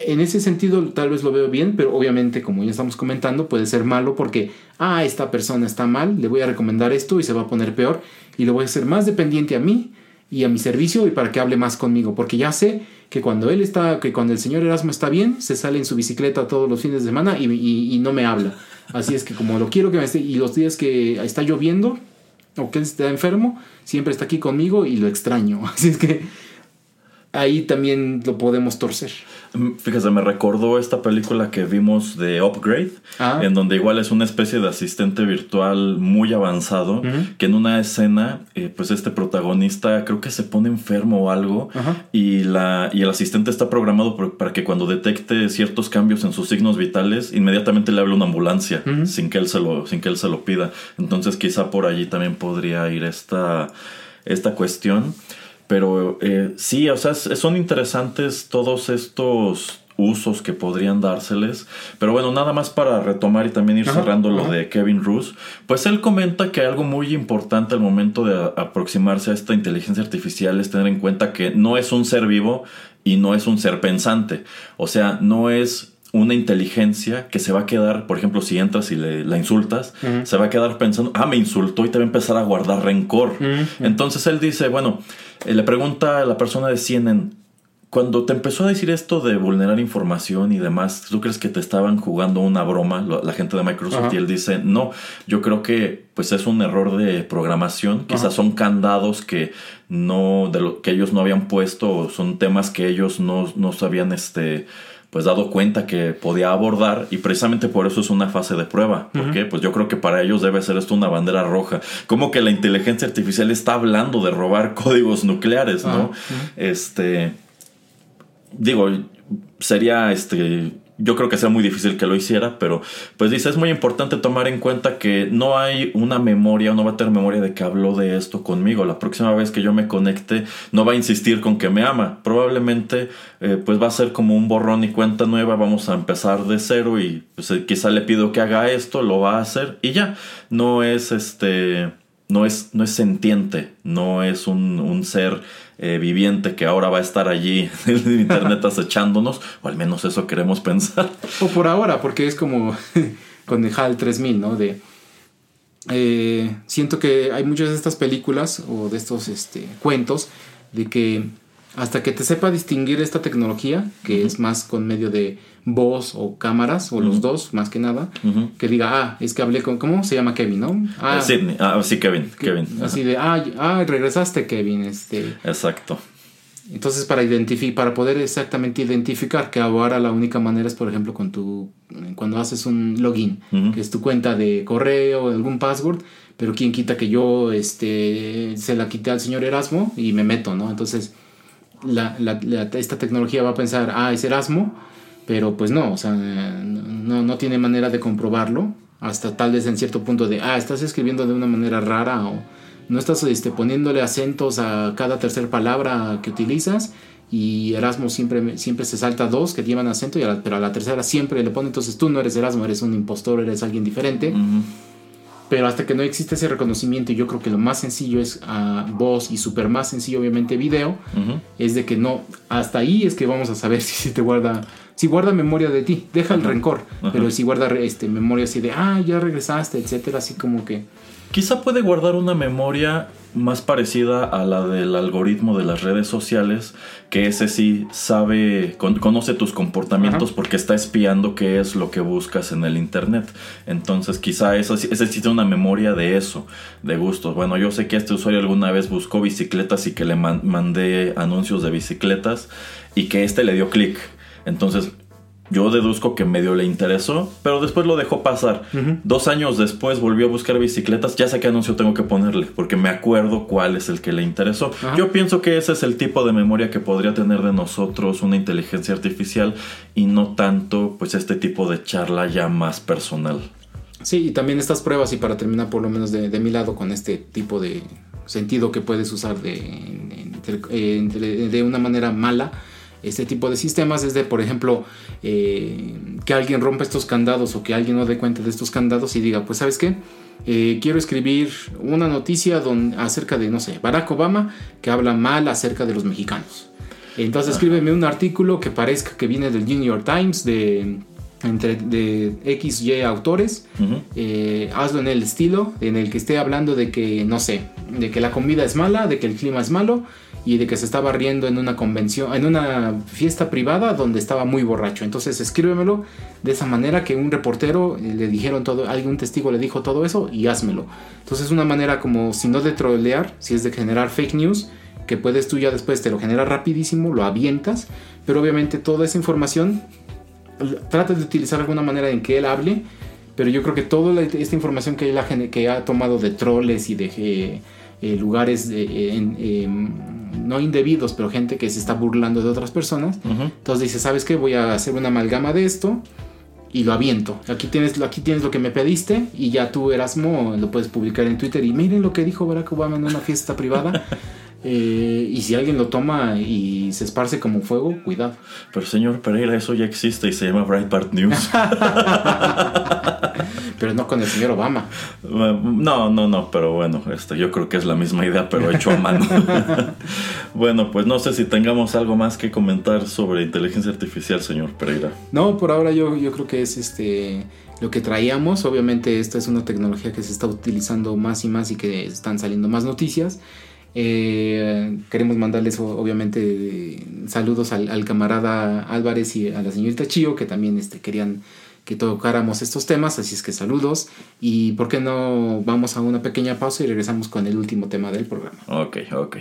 En ese sentido tal vez lo veo bien, pero obviamente como ya estamos comentando puede ser malo porque, ah, esta persona está mal, le voy a recomendar esto y se va a poner peor y lo voy a hacer más dependiente a mí y a mi servicio y para que hable más conmigo, porque ya sé que cuando él está, que cuando el señor Erasmo está bien, se sale en su bicicleta todos los fines de semana y, y no me habla. Así es que como lo quiero que me esté, y los días que está lloviendo, o que él está enfermo, siempre está aquí conmigo y lo extraño. Así es que ahí también lo podemos torcer.
Mm, fíjese, me recordó esta película que vimos de Upgrade, ah. en donde igual es una especie de asistente virtual muy avanzado, que en una escena, eh, pues este protagonista creo que se pone enfermo o algo, y, la, y el asistente está programado para que cuando detecte ciertos cambios en sus signos vitales, inmediatamente le hable una ambulancia, sin, que él se lo, sin que él se lo pida. Entonces quizá por allí también podría ir esta, esta cuestión. Pero eh, sí, o sea, son interesantes todos estos usos que podrían dárseles. Pero bueno, nada más para retomar y también ir cerrando lo de Kevin Roos, pues él comenta que algo muy importante al momento de aproximarse a esta inteligencia artificial es tener en cuenta que no es un ser vivo y no es un ser pensante. O sea, no es una inteligencia que se va a quedar, por ejemplo, si entras y le, la insultas, se va a quedar pensando, ah, me insultó y te va a empezar a guardar rencor. Entonces él dice, bueno, eh, le pregunta a la persona de CNN, cuando te empezó a decir esto de vulnerar información y demás, ¿tú crees que te estaban jugando una broma la gente de Microsoft? Y él dice, no, yo creo que pues es un error de programación, quizás son candados que no, de lo que ellos no habían puesto, son temas que ellos no, no sabían este pues dado cuenta que podía abordar y precisamente por eso es una fase de prueba. porque Pues yo creo que para ellos debe ser esto una bandera roja. Como que la inteligencia artificial está hablando de robar códigos nucleares, ¿no? Este digo, sería este yo creo que sea muy difícil que lo hiciera, pero pues dice, es muy importante tomar en cuenta que no hay una memoria, no va a tener memoria de que habló de esto conmigo. La próxima vez que yo me conecte, no va a insistir con que me ama. Probablemente eh, pues va a ser como un borrón y cuenta nueva, vamos a empezar de cero y pues, eh, quizá le pido que haga esto, lo va a hacer y ya. No es este, no es, no es sentiente, no es un, un ser eh, viviente que ahora va a estar allí en internet acechándonos, o al menos eso queremos pensar.
O por ahora, porque es como con el HAL 3000, ¿no? De, eh, siento que hay muchas de estas películas o de estos este, cuentos de que hasta que te sepa distinguir esta tecnología, que es más con medio de voz o cámaras, o los dos, más que nada, que diga, ah, es que hablé con, ¿cómo se llama Kevin, no?
Ah, Sidney, ah, sí, Kevin, Kevin.
Así de, ah, ah, regresaste, Kevin, este.
Exacto.
Entonces, para para poder exactamente identificar que ahora la única manera es, por ejemplo, con tu, cuando haces un login, que es tu cuenta de correo, algún password, pero quién quita que yo, este, se la quité al señor Erasmo y me meto, ¿no? Entonces, la, la, esta tecnología va a pensar, ah, es Erasmo, pero pues no, o sea, no, no tiene manera de comprobarlo hasta tal vez en cierto punto de, ah, estás escribiendo de una manera rara o no estás este, poniéndole acentos a cada tercera palabra que utilizas y Erasmo siempre, siempre se salta dos que llevan acento, y pero a la tercera siempre le pone, entonces tú no eres Erasmo, eres un impostor, eres alguien diferente. Pero hasta que no existe ese reconocimiento, yo creo que lo más sencillo es uh, voz y súper más sencillo, obviamente, video. Es de que no, hasta ahí es que vamos a saber si, te guarda, si guarda memoria de ti, deja el rencor, pero si guarda este, memoria así de, ah, ya regresaste, etcétera, así como que.
Quizá puede guardar una memoria más parecida a la del algoritmo de las redes sociales, que ese sí sabe, conoce tus comportamientos porque está espiando qué es lo que buscas en el internet. Entonces quizá ese, ese sí tiene una memoria de eso, de gustos. Bueno, yo sé que este usuario alguna vez buscó bicicletas y que le mandé anuncios de bicicletas y que este le dio clic. Entonces yo deduzco que medio le interesó, pero después lo dejó pasar. Dos años después volvió a buscar bicicletas. Ya sé qué anuncio tengo que ponerle, porque me acuerdo cuál es el que le interesó. Yo pienso que ese es el tipo de memoria que podría tener de nosotros una inteligencia artificial y no tanto, pues, este tipo de charla ya más personal.
Sí, y también estas pruebas, y para terminar por lo menos de, mi lado con este tipo de sentido que puedes usar de, de una manera mala este tipo de sistemas es de, por ejemplo, eh, que alguien rompa estos candados o que alguien no dé cuenta de estos candados y diga, pues sabes qué, eh, quiero escribir una noticia acerca de, no sé, Barack Obama que habla mal acerca de los mexicanos. Entonces escríbeme un artículo que parezca que viene del New York Times de entre de X, Y autores, eh, hazlo en el estilo en el que esté hablando de que, no sé, de que la comida es mala, de que el clima es malo y de que se estaba riendo en una convención, en una fiesta privada donde estaba muy borracho. Entonces escríbemelo de esa manera que un reportero eh, le dijeron todo, algún testigo le dijo todo eso y házmelo. Entonces es una manera como si no de trolear, si es de generar fake news, que puedes tú ya después te lo generas rapidísimo, lo avientas, pero obviamente toda esa información trata de utilizar alguna manera en que él hable, pero yo creo que toda esta información que él ha, que ha tomado de troles y de eh, eh, lugares eh, no indebidos, pero gente que se está burlando de otras personas. Entonces dice, ¿sabes qué? Voy a hacer una amalgama de esto y lo aviento. Aquí tienes, aquí tienes lo que me pediste y ya tú, Erasmo, lo puedes publicar en Twitter y miren lo que dijo Barack Obama en una fiesta privada. Eh, y si alguien lo toma y se esparce como fuego, cuidado.
Pero señor Pereira, eso ya existe y se llama Breitbart News.
pero no con el señor Obama.
No, no, no, pero bueno, este, yo creo que es la misma idea, pero hecho a mano. bueno, pues no sé si tengamos algo más que comentar sobre inteligencia artificial, señor Pereira.
No, por ahora yo, yo creo que es este lo que traíamos. Obviamente esta es una tecnología que se está utilizando más y más y que están saliendo más noticias. Eh, queremos mandarles obviamente saludos al, camarada Álvarez y a la señorita Chío que también este, querían que tocáramos estos temas, así es que saludos y por qué no vamos a una pequeña pausa y regresamos con el último tema del programa.
Ok, ok.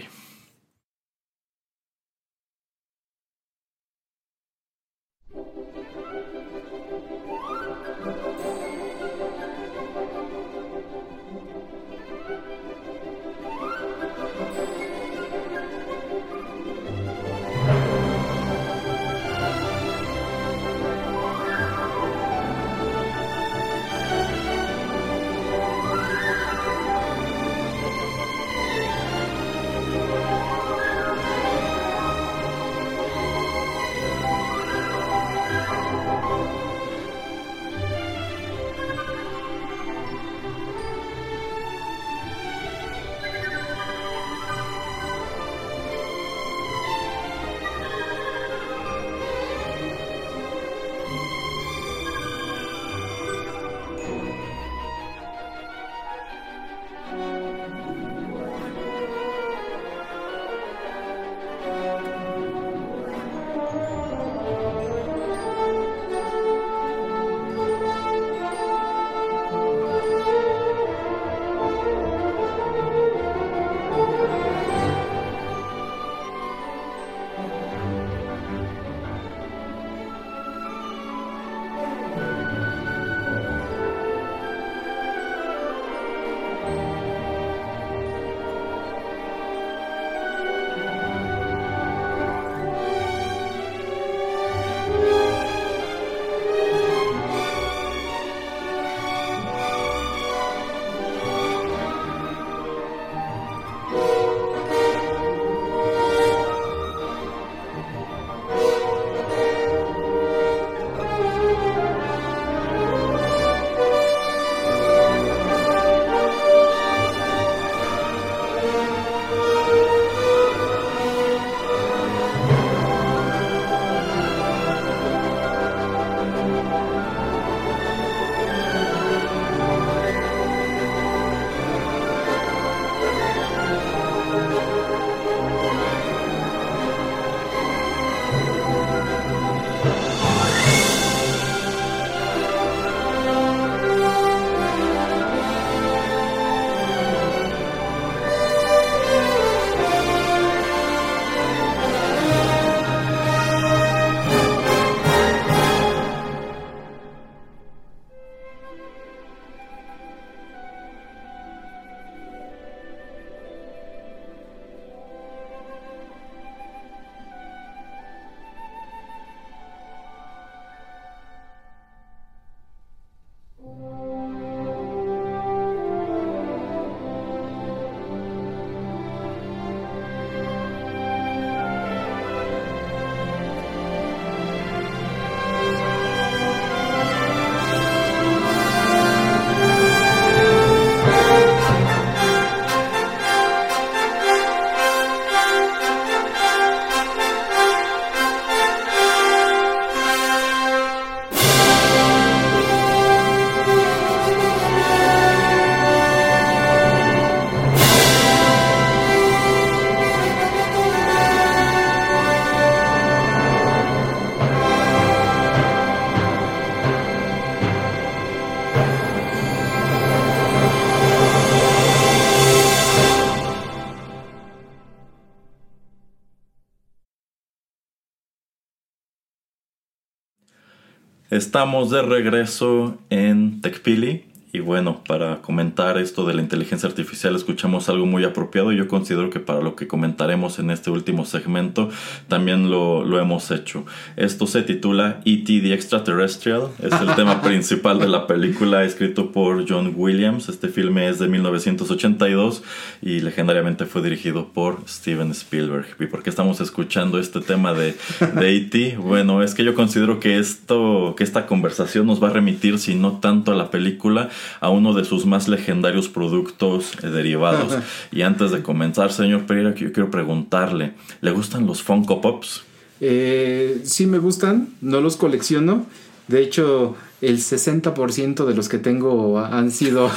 Estamos de regreso en TechPili y bueno, para comentar esto de la inteligencia artificial escuchamos algo muy apropiado y yo considero que para lo que comentaremos en este último segmento también lo, lo hemos hecho. Esto se titula E.T. the Extraterrestrial, es el tema principal de la película escrito por John Williams. Este filme es de 1982 y legendariamente fue dirigido por Steven Spielberg. ¿Y por qué estamos escuchando este tema de, de E.T.? Bueno, es que yo considero que, esto, que esta conversación nos va a remitir, si no tanto a la película, a uno de sus más legendarios productos eh, derivados. y antes de comenzar, señor Pereira, yo quiero preguntarle, ¿le gustan los Funko Pops?
Eh, sí me gustan, no los colecciono. De hecho, el 60% de los que tengo han sido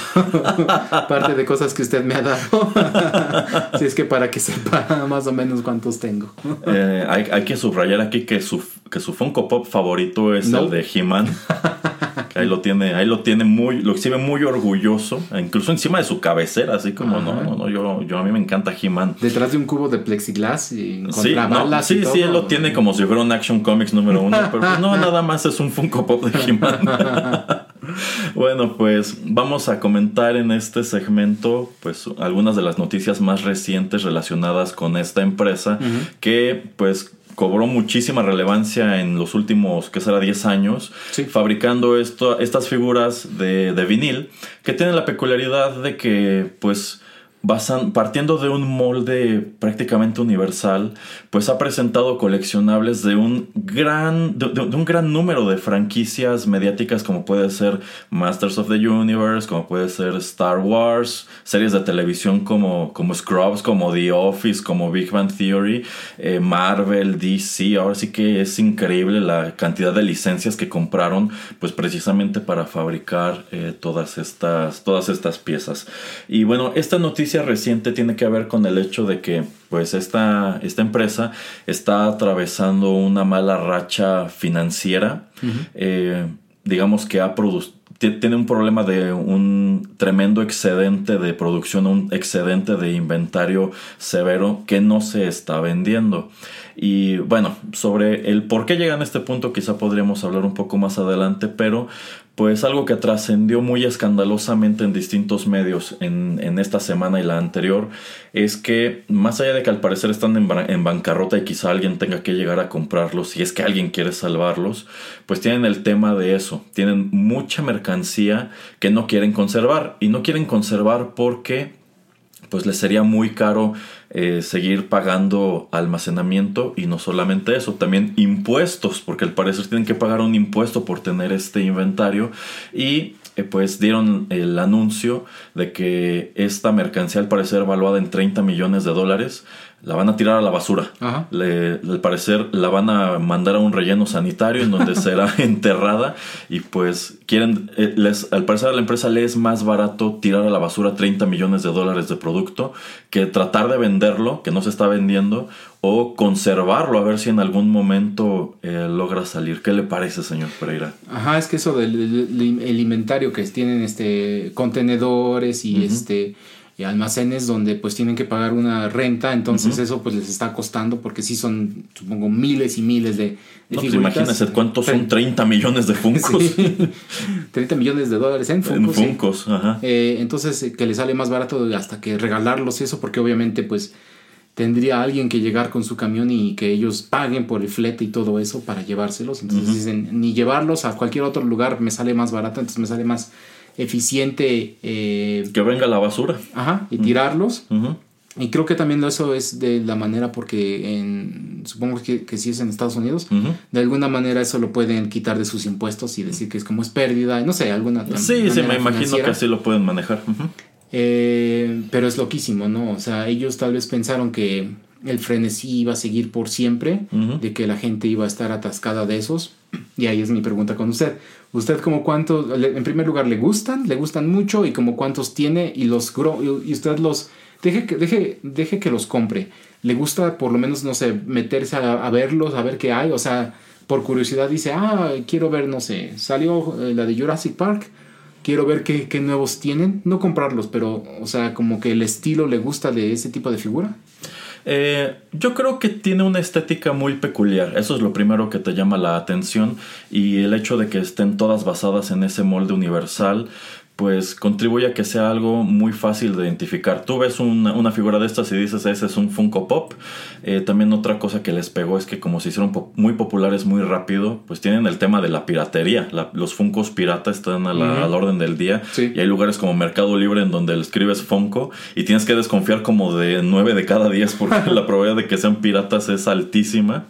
parte de cosas que usted me ha dado. si es que para que sepa más o menos cuántos tengo.
Eh, hay, que subrayar aquí que su, que su Funko Pop favorito es el de He-Man. Ahí lo tiene, ahí lo tiene muy, lo exhibe muy orgulloso, incluso encima de su cabecera, así como no, no, no, yo, yo a mí me encanta He-Man.
Detrás de un cubo de plexiglas y
sí, balas sí, sí, él lo tiene como si fuera un Action Comics número uno, pero pues no, nada más es un Funko Pop de He-Man. bueno, pues vamos a comentar en este segmento pues algunas de las noticias más recientes relacionadas con esta empresa que pues cobró muchísima relevancia en los últimos, que será 10 años, fabricando esto, estas figuras de, de vinil que tienen la peculiaridad de que pues partiendo de un molde prácticamente universal, pues ha presentado coleccionables de un gran, de, un gran número de franquicias mediáticas como puede ser Masters of the Universe, como puede ser Star Wars, series de televisión como, como Scrubs, como The Office, como Big Bang Theory, eh, Marvel, DC, ahora sí que es increíble la cantidad de licencias que compraron pues precisamente para fabricar eh, todas, estas, todas estas piezas. Y bueno, esta noticia reciente tiene que ver con el hecho de que pues esta, esta empresa está atravesando una mala racha financiera. Eh, digamos que ha tiene un problema de un tremendo excedente de producción, un excedente de inventario severo que no se está vendiendo. Y bueno, sobre el por qué llegan a este punto quizá podríamos hablar un poco más adelante, pero pues algo que trascendió muy escandalosamente en distintos medios en, en, esta semana y la anterior es que más allá de que al parecer están en, en, bancarrota y quizá alguien tenga que llegar a comprarlos si es que alguien quiere salvarlos, pues tienen el tema de eso, tienen mucha mercancía que no quieren conservar y no quieren conservar porque pues les sería muy caro eh, seguir pagando almacenamiento y no solamente eso, también impuestos, porque al parecer tienen que pagar un impuesto por tener este inventario. Y eh, pues dieron el anuncio de que esta mercancía al parecer valuada en 30 millones de dólares la van a tirar a la basura. al parecer la van a mandar a un relleno sanitario en donde será enterrada y pues quieren, eh, les, al parecer a la empresa le es más barato tirar a la basura 30 millones de dólares de producto que tratar de venderlo, que no se está vendiendo, o conservarlo a ver si en algún momento eh, logra salir. ¿Qué le parece, señor Pereira?
Ajá, es que eso del el inventario que tienen este contenedores y este y almacenes donde pues tienen que pagar una renta, entonces eso pues les está costando porque sí son, supongo, miles y miles de,
de no, pues imagínense cuántos son 30 millones de Funcos.
30 millones de dólares en
Funcos. En Funcos, ajá.
Eh, entonces eh, que le sale más barato hasta que regalarlos eso porque obviamente pues tendría alguien que llegar con su camión y que ellos paguen por el flete y todo eso para llevárselos. Entonces dicen, ni llevarlos a cualquier otro lugar me sale más barato, entonces me sale más eficiente. Eh,
que venga la basura.
Ajá, y tirarlos. Y creo que también eso es de la manera porque en, supongo que, que si es en Estados Unidos, de alguna manera eso lo pueden quitar de sus impuestos y decir que es como es pérdida, no sé, alguna...
Sí, sí, me imagino que así lo pueden manejar.
Eh, pero es loquísimo, ¿no? O sea, ellos tal vez pensaron que el frenesí iba a seguir por siempre, de que la gente iba a estar atascada de esos. Y ahí es mi pregunta con usted. ¿Usted como cuántos, en primer lugar, le gustan? ¿Le gustan mucho? ¿Y como cuántos tiene? Y los y usted los... Deje que, deje, deje que los compre. ¿Le gusta por lo menos, no sé, meterse a, verlos, a ver qué hay? O sea, por curiosidad dice, ah, quiero ver, no sé, salió eh, la de Jurassic Park, quiero ver qué, qué, nuevos tienen. No comprarlos, pero, o sea, como que el estilo le gusta de ese tipo de figura.
Eh, yo creo que tiene una estética muy peculiar. Eso es lo primero que te llama la atención. Y el hecho de que estén todas basadas en ese molde universal pues contribuye a que sea algo muy fácil de identificar. Tú ves una, figura de estas y dices, ese es un Funko Pop. Eh, también otra cosa que les pegó es que como se hicieron muy populares muy rápido, pues tienen el tema de la piratería. los Funkos pirata están a la, orden del día. Y hay lugares como Mercado Libre en donde le escribes Funko y tienes que desconfiar como de 9 de cada 10 porque la probabilidad de que sean piratas es altísima.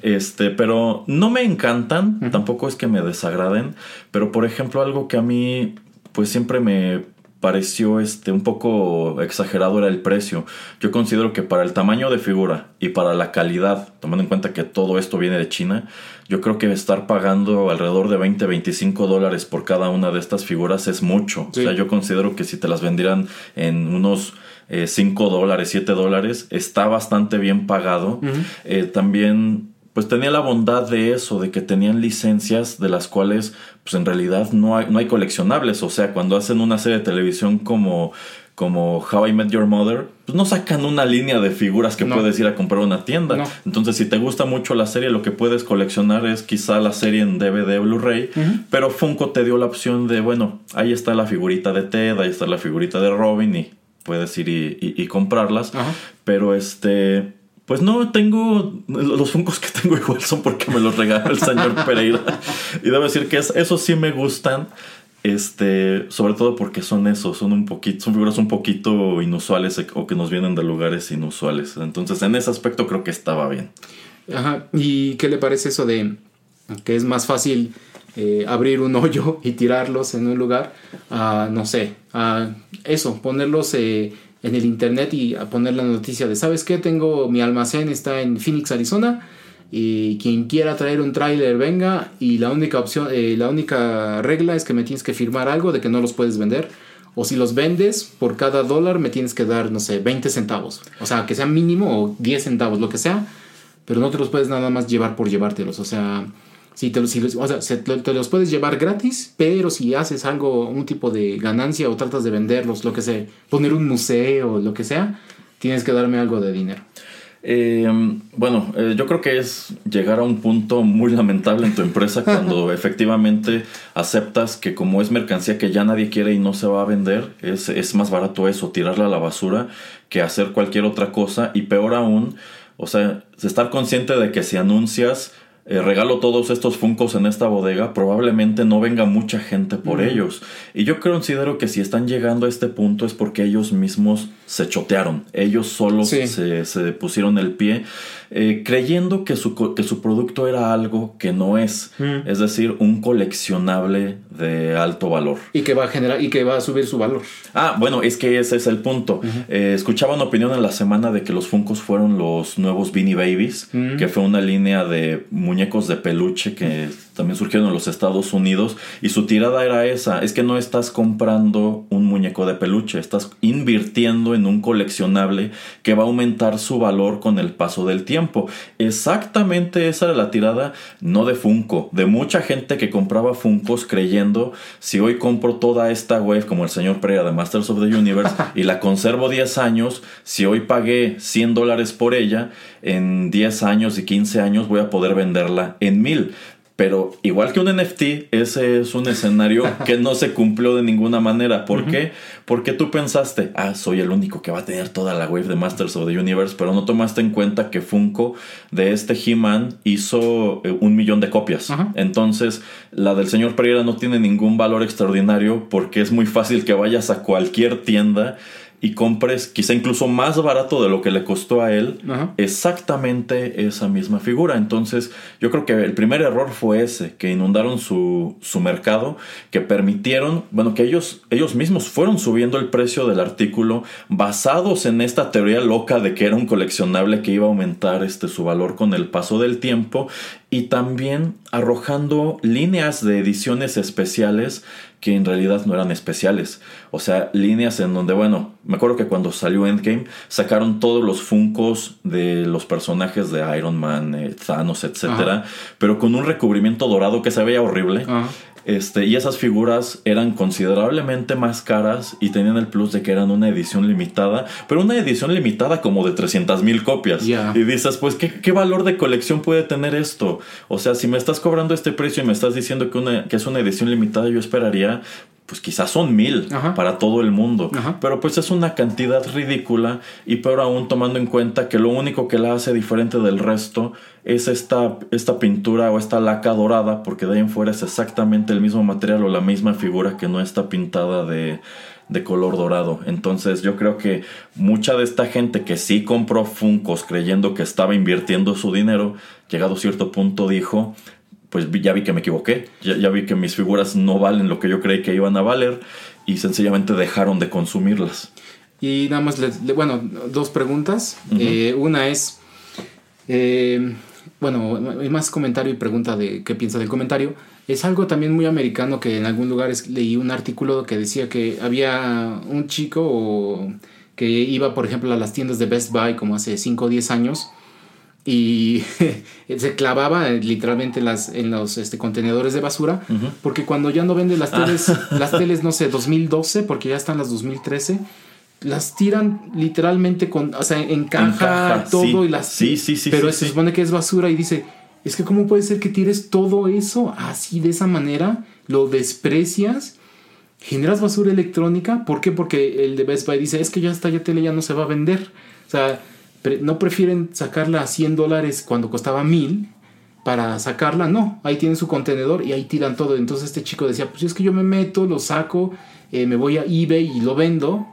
Este, pero no me encantan, tampoco es que me desagraden, pero por ejemplo algo que a mí pues siempre me pareció este un poco exagerado era el precio. Yo considero que para el tamaño de figura y para la calidad, tomando en cuenta que todo esto viene de China, yo creo que estar pagando alrededor de 20, 25 dólares por cada una de estas figuras es mucho. O sea, yo considero que si te las vendieran en unos 5 eh, dólares, 7 dólares, está bastante bien pagado. Eh, también pues tenía la bondad de eso, de que tenían licencias de las cuales pues en realidad no hay, no hay coleccionables. O sea, cuando hacen una serie de televisión como, como How I Met Your Mother, pues no sacan una línea de figuras que puedes ir a comprar a una tienda. Entonces, si te gusta mucho la serie, lo que puedes coleccionar es quizá la serie en DVD Blu-ray, pero Funko te dio la opción de, bueno, ahí está la figurita de Ted, ahí está la figurita de Robin y puedes ir y, comprarlas. Pero este pues no, tengo. Los funcos que tengo igual son porque me los regaló el señor Pereira. y debo decir que esos sí me gustan. Este, sobre todo porque son esos, son un poquito, son figuras un poquito inusuales o que nos vienen de lugares inusuales. Entonces, en ese aspecto creo que estaba bien.
Ajá. ¿Y qué le parece eso de que es más fácil eh, abrir un hoyo y tirarlos en un lugar no sé, eso, ponerlos eh, en el internet y a poner la noticia de, ¿sabes qué? Tengo mi almacén, está en Phoenix, Arizona. Y quien quiera traer un tráiler venga y la única opción, eh, la única regla es que me tienes que firmar algo de que no los puedes vender. O si los vendes, por cada dólar me tienes que dar, no sé, 20 centavos. O sea, que sea mínimo o 10 centavos, lo que sea. Pero no te los puedes nada más llevar por llevártelos. O sea, si te, si, o sea, te los puedes llevar gratis, pero si haces algo, un tipo de ganancia o tratas de venderlos, lo que sea, poner un museo, lo que sea, tienes que darme algo de dinero.
Eh, bueno, eh, yo creo que es llegar a un punto muy lamentable en tu empresa cuando efectivamente aceptas que como es mercancía que ya nadie quiere y no se va a vender, es, es más barato eso, tirarla a la basura, que hacer cualquier otra cosa y peor aún, o sea, estar consciente de que si anuncias eh, regalo todos estos funcos en esta bodega, probablemente no venga mucha gente por ellos. Y yo considero que si están llegando a este punto es porque ellos mismos se chotearon, ellos solos se, se, pusieron el pie, eh, creyendo que su, que su producto era algo que no es, es decir, un coleccionable de alto valor.
Y que va a generar y que va a subir su valor.
Ah, bueno, es que ese es el punto. Eh, escuchaba una opinión en la semana de que los funcos fueron los nuevos Beanie Babies, que fue una línea de muñecos de peluche que también surgieron en los Estados Unidos y su tirada era esa, es que no estás comprando un muñeco de peluche, estás invirtiendo en un coleccionable que va a aumentar su valor con el paso del tiempo. Exactamente esa era la tirada, no de Funko, de mucha gente que compraba Funkos creyendo, si hoy compro toda esta web como el señor Pereira de Masters of the Universe y la conservo 10 años, si hoy pagué 100 dólares por ella, en 10 años y 15 años voy a poder venderla en 1000. Pero igual que un NFT, ese es un escenario que no se cumplió de ninguna manera. ¿Por qué? Porque tú pensaste, ah, soy el único que va a tener toda la wave de Masters of the Universe, pero no tomaste en cuenta que Funko de este He-Man hizo eh, un millón de copias. Entonces, la del señor Pereira no tiene ningún valor extraordinario porque es muy fácil que vayas a cualquier tienda y compres quizá incluso más barato de lo que le costó a él exactamente esa misma figura. Entonces yo creo que el primer error fue ese, que inundaron su, su, mercado, que permitieron, bueno, que ellos, ellos mismos fueron subiendo el precio del artículo basados en esta teoría loca de que era un coleccionable que iba a aumentar este, su valor con el paso del tiempo y también arrojando líneas de ediciones especiales que en realidad no eran especiales. O sea, líneas en donde, bueno, me acuerdo que cuando salió Endgame sacaron todos los funcos de los personajes de Iron Man, eh, Thanos, etcétera, pero con un recubrimiento dorado que se veía horrible. Este, y esas figuras eran considerablemente más caras y tenían el plus de que eran una edición limitada, pero una edición limitada como de 300 mil copias. Y dices, pues, ¿qué, ¿qué, valor de colección puede tener esto? O sea, si me estás cobrando este precio y me estás diciendo que, una, que es una edición limitada, yo esperaría pues quizás son mil para todo el mundo. Pero pues es una cantidad ridícula y peor aún tomando en cuenta que lo único que la hace diferente del resto es esta, esta pintura o esta laca dorada, porque de ahí en fuera es exactamente el mismo material o la misma figura que no está pintada de, de color dorado. Entonces yo creo que mucha de esta gente que sí compró Funcos creyendo que estaba invirtiendo su dinero, llegado a cierto punto dijo, pues ya vi que me equivoqué, ya, vi que mis figuras no valen lo que yo creí que iban a valer y sencillamente dejaron de consumirlas.
Y nada más, bueno, dos preguntas. Eh, una es, eh, bueno, más comentario y pregunta de qué piensa del comentario. Es algo también muy americano que en algún lugar leí un artículo que decía que había un chico que iba, por ejemplo, a las tiendas de Best Buy como hace 5 o 10 años y se clavaba literalmente en, las, en los este, contenedores de basura, porque cuando ya no vende las ah. teles, las teles, no sé, 2012, porque ya están las 2013, las tiran literalmente con, o sea, encaja, todo y las...
Sí, sí, sí.
Pero se supone que es basura y dice, es que cómo puede ser que tires todo eso así, de esa manera, lo desprecias, generas basura electrónica, ¿por qué? Porque el de Best Buy dice, es que ya está, ya tele ya no se va a vender. O sea, no prefieren sacarla a 100 dólares cuando costaba 1000 para sacarla, no, ahí tienen su contenedor y ahí tiran todo. Entonces este chico decía, pues es que yo me meto, lo saco, eh, me voy a eBay y lo vendo.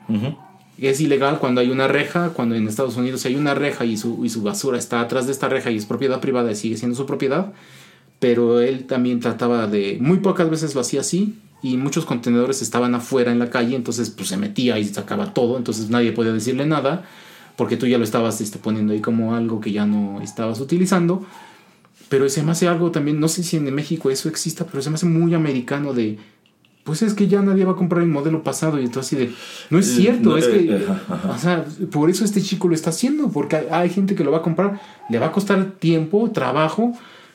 Es ilegal cuando hay una reja, cuando en Estados Unidos hay una reja y su, y su basura está atrás de esta reja y es propiedad privada y sigue siendo su propiedad. Pero él también trataba de, muy pocas veces lo hacía así, y muchos contenedores estaban afuera en la calle, entonces pues se metía y sacaba todo, entonces nadie podía decirle nada porque tú ya lo estabas este, poniendo ahí como algo que ya no estabas utilizando. Pero se me hace algo también, no sé si en México eso exista, pero se me hace muy americano de, pues es que ya nadie va a comprar el modelo pasado y entonces así de, no es eh, cierto, es que, eh, o sea, por eso este chico lo está haciendo, porque hay gente que lo va a comprar, le va a costar tiempo, trabajo,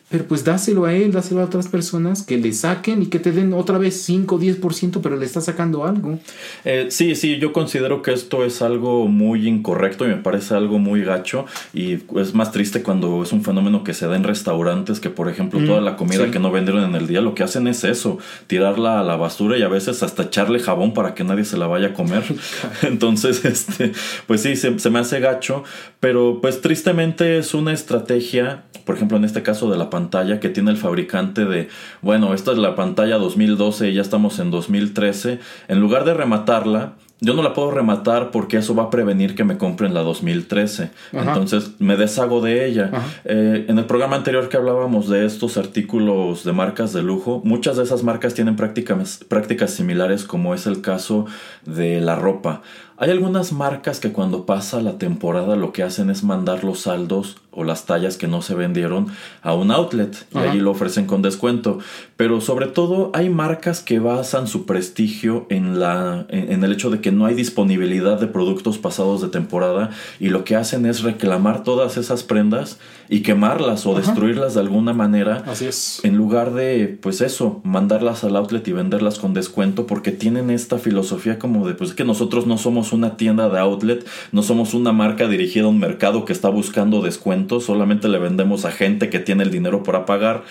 pero pues dáselo a él, dáselo a otras personas que le saquen y que te den otra vez 5 o 10%, pero le está sacando algo.
Eh, sí, sí, yo considero que esto es algo muy incorrecto y me parece algo muy gacho. Y es más triste cuando es un fenómeno que se da en restaurantes, que por ejemplo toda la comida que no vendieron en el día, lo que hacen es eso, tirarla a la basura y a veces hasta echarle jabón para que nadie se la vaya a comer. Entonces, este, pues sí, se, se me hace gacho, pero pues tristemente es una estrategia, por ejemplo en este caso de la pantalla que tiene el fabricante de, bueno, esta es la pantalla 2012 y ya estamos en 2013, en lugar de rematarla, yo no la puedo rematar porque eso va a prevenir que me compren la 2013. Entonces me deshago de ella. Eh, en el programa anterior que hablábamos de estos artículos de marcas de lujo, muchas de esas marcas tienen prácticas, prácticas similares como es el caso de la ropa. Hay algunas marcas que cuando pasa la temporada lo que hacen es mandar los saldos o las tallas que no se vendieron a un outlet y allí lo ofrecen con descuento. Pero sobre todo hay marcas que basan su prestigio en, la, en, el hecho de que no hay disponibilidad de productos pasados de temporada y lo que hacen es reclamar todas esas prendas y quemarlas o destruirlas de alguna manera.
Así es.
En lugar de, pues eso, mandarlas al outlet y venderlas con descuento porque tienen esta filosofía como de, pues que nosotros no somos una tienda de outlet, no somos una marca dirigida a un mercado que está buscando descuentos, solamente le vendemos a gente que tiene el dinero para pagar,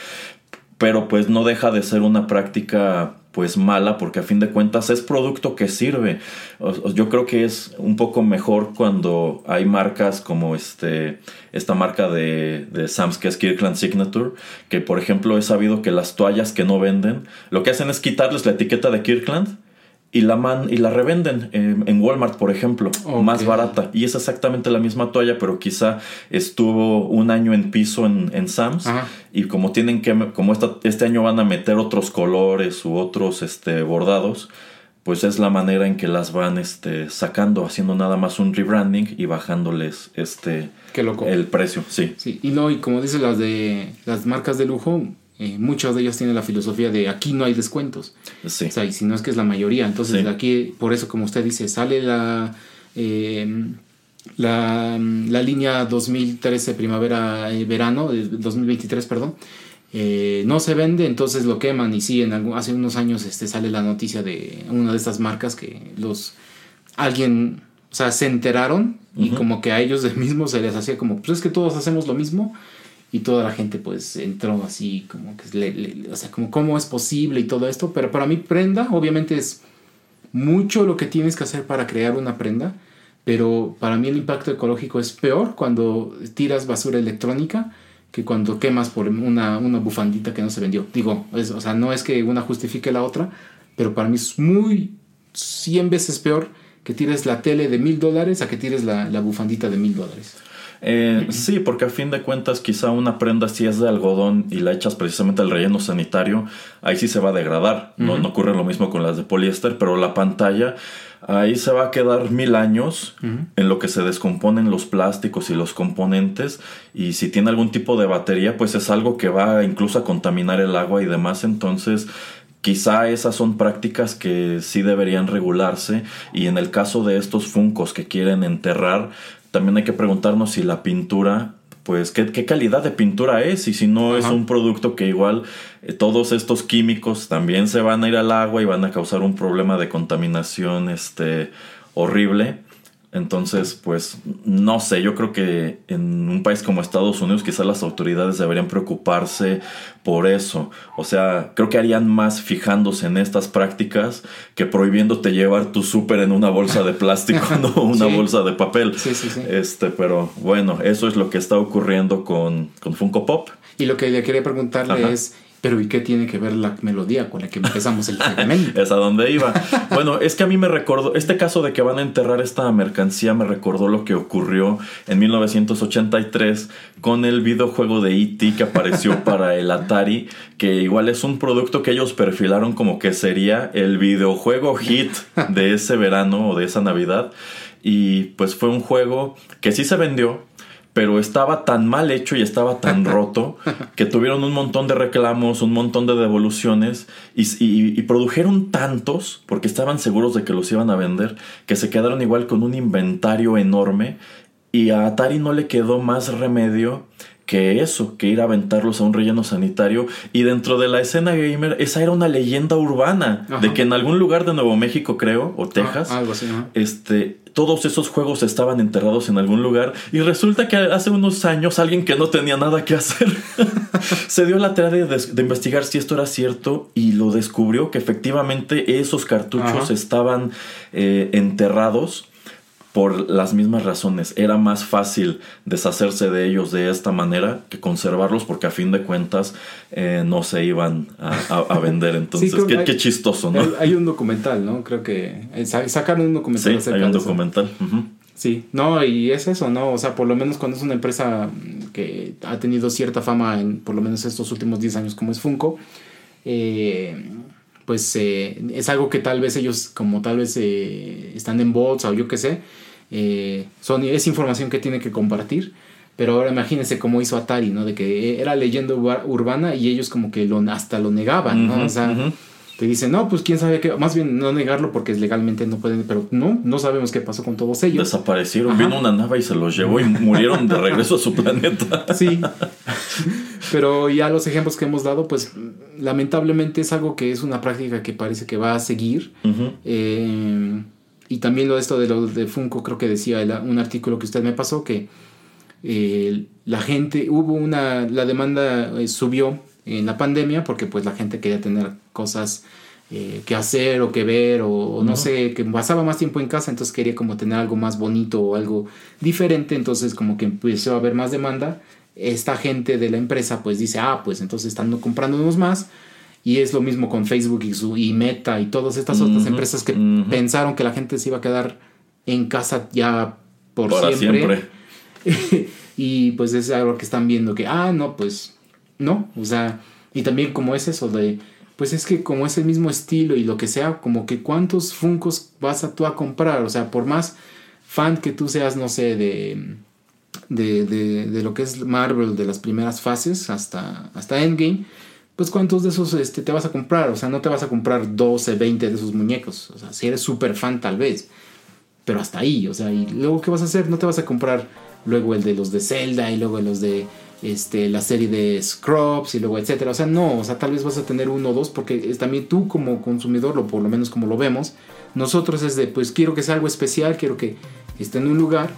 pero pues no deja de ser una práctica pues mala porque a fin de cuentas es producto que sirve. Yo creo que es un poco mejor cuando hay marcas como este esta marca de, de Kirkland Signature, que por ejemplo he sabido que las toallas que no venden, lo que hacen es quitarles la etiqueta de Kirkland y la, man, y la revenden en Walmart, por ejemplo, más barata. Y es exactamente la misma toalla, pero quizá estuvo un año en piso en, en Sam's. Y como tienen que, como esta, este año van a meter otros colores u otros este, bordados, pues es la manera en que las van este, sacando, haciendo nada más un rebranding y bajándoles este el precio. Sí.
sí. Y no, y como dice las de las marcas de lujo, eh, muchas de ellas tienen la filosofía de aquí no hay descuentos. Sí. O sea, y si no es que es la mayoría. Entonces, de aquí, por eso, como usted dice, sale la, eh, la, la, línea 2013 primavera-verano, eh, 2023, perdón. eh, no se vende, entonces lo queman y sí, en hace unos años este, sale la noticia de una de estas marcas que los alguien, o sea, se enteraron y como que a ellos mismos se les hacía como, pues es que todos hacemos lo mismo y toda la gente pues entró así como que, o sea, como cómo es posible y todo esto, pero para mí prenda obviamente es mucho lo que tienes que hacer para crear una prenda, pero para mí el impacto ecológico es peor cuando tiras basura electrónica que cuando quemas por una, una bufandita que no se vendió. Digo, o sea, no es que una justifique la otra, pero para mí es muy 100 veces peor que tires la tele de mil dólares a que tires la, la bufandita de mil dólares.
Eh, sí, porque a fin de cuentas quizá una prenda si es de algodón y la echas precisamente al relleno sanitario, ahí sí se va a degradar. no, no ocurre lo mismo con las de poliéster, pero la pantalla Ahí se va a quedar mil años en lo que se descomponen los plásticos y los componentes. Y si tiene algún tipo de batería, pues es algo que va incluso a contaminar el agua y demás. Entonces, quizá esas son prácticas que sí deberían regularse. Y en el caso de estos funcos que quieren enterrar, también hay que preguntarnos si la pintura pues qué, calidad de pintura es y si no es un producto que igual eh, todos estos químicos también se van a ir al agua y van a causar un problema de contaminación este horrible entonces, pues no sé, yo creo que en un país como Estados Unidos quizás las autoridades deberían preocuparse por eso. O sea, creo que harían más fijándose en estas prácticas que prohibiéndote llevar tu súper en una bolsa de plástico, no una bolsa de papel.
Sí, sí, sí.
Este, pero bueno, eso es lo que está ocurriendo con, con Funko Pop.
Y lo que le quería preguntarle es, pero ¿y qué tiene que ver la melodía con la que empezamos el segmento?
es a donde iba. Bueno, es que a mí me recordó, este caso de que van a enterrar esta mercancía me recordó lo que ocurrió en 1983 con el videojuego de E.T. que apareció para el Atari, que igual es un producto que ellos perfilaron como que sería el videojuego hit de ese verano o de esa Navidad. Y pues fue un juego que sí se vendió, pero estaba tan mal hecho y estaba tan roto que tuvieron un montón de reclamos, un montón de devoluciones y, produjeron tantos, porque estaban seguros de que los iban a vender, que se quedaron igual con un inventario enorme y a Atari no le quedó más remedio que eso, que ir a aventarlos a un relleno sanitario. Y dentro de la escena gamer, esa era una leyenda urbana de que en algún lugar de Nuevo México, creo, o Texas, este, todos esos juegos estaban enterrados en algún lugar. Y resulta que hace unos años alguien que no tenía nada que hacer se dio la tarea de, investigar si esto era cierto y lo descubrió que efectivamente esos cartuchos estaban eh, enterrados por las mismas razones. Era más fácil deshacerse de ellos de esta manera que conservarlos porque a fin de cuentas eh, no se iban a, vender. Entonces, qué, chistoso, ¿no?
Hay, un documental, ¿no? Creo que eh, sacaron un documental.
Sí, hay un documental.
Sí, no, y es eso, ¿no? O sea, por lo menos cuando es una empresa que ha tenido cierta fama en por lo menos estos últimos 10 años como es Funko, eh, pues es algo que tal vez ellos, como tal vez están en bolsa o yo qué sé, eh, es información que tiene que compartir. Pero ahora imagínense cómo hizo Atari, ¿no? De que era leyenda urbana y ellos como que lo, hasta lo negaban, ¿no? o sea, te dicen, no, pues quién sabe qué, más bien no negarlo porque legalmente no pueden, pero no, no sabemos qué pasó con todos ellos.
Desaparecieron, vino una nave y se los llevó y murieron de regreso a su planeta.
Sí, pero ya los ejemplos que hemos dado, pues lamentablemente es algo que es una práctica que parece que va a seguir. eh, y también lo de esto de lo de Funko, creo que decía un artículo que usted me pasó que eh, la gente, hubo una, la demanda eh, subió en la pandemia porque pues la gente quería tener cosas eh, que hacer o que ver o, no sé, que pasaba más tiempo en casa, entonces quería como tener algo más bonito o algo diferente, entonces como que empezó a haber más demanda. Esta gente de la empresa pues dice, ah, pues entonces están comprándonos más y es lo mismo con Facebook y, su, y Meta y todas estas otras empresas que pensaron que la gente se iba a quedar en casa ya por siempre. y pues es algo que están viendo que, ah, no, pues no. O sea, y también como es eso de, pues es que como es el mismo estilo y lo que sea, como que cuántos Funcos vas a tú a comprar. O sea, por más fan que tú seas, no sé, de, de, de, de lo que es Marvel, de las primeras fases hasta, hasta Endgame pues cuántos de esos este, te vas a comprar. O sea, no te vas a comprar 12, 20 de esos muñecos. O sea, si eres súper fan tal vez. Pero hasta ahí, o sea, y luego qué vas a hacer? No te vas a comprar luego el de los de Zelda y luego los de este, la serie de Scrubs y luego etcétera. O sea, no, o sea, tal vez vas a tener uno o dos porque es también tú como consumidor, o por lo menos como lo vemos, nosotros es de, pues quiero que sea algo especial, quiero que esté en un lugar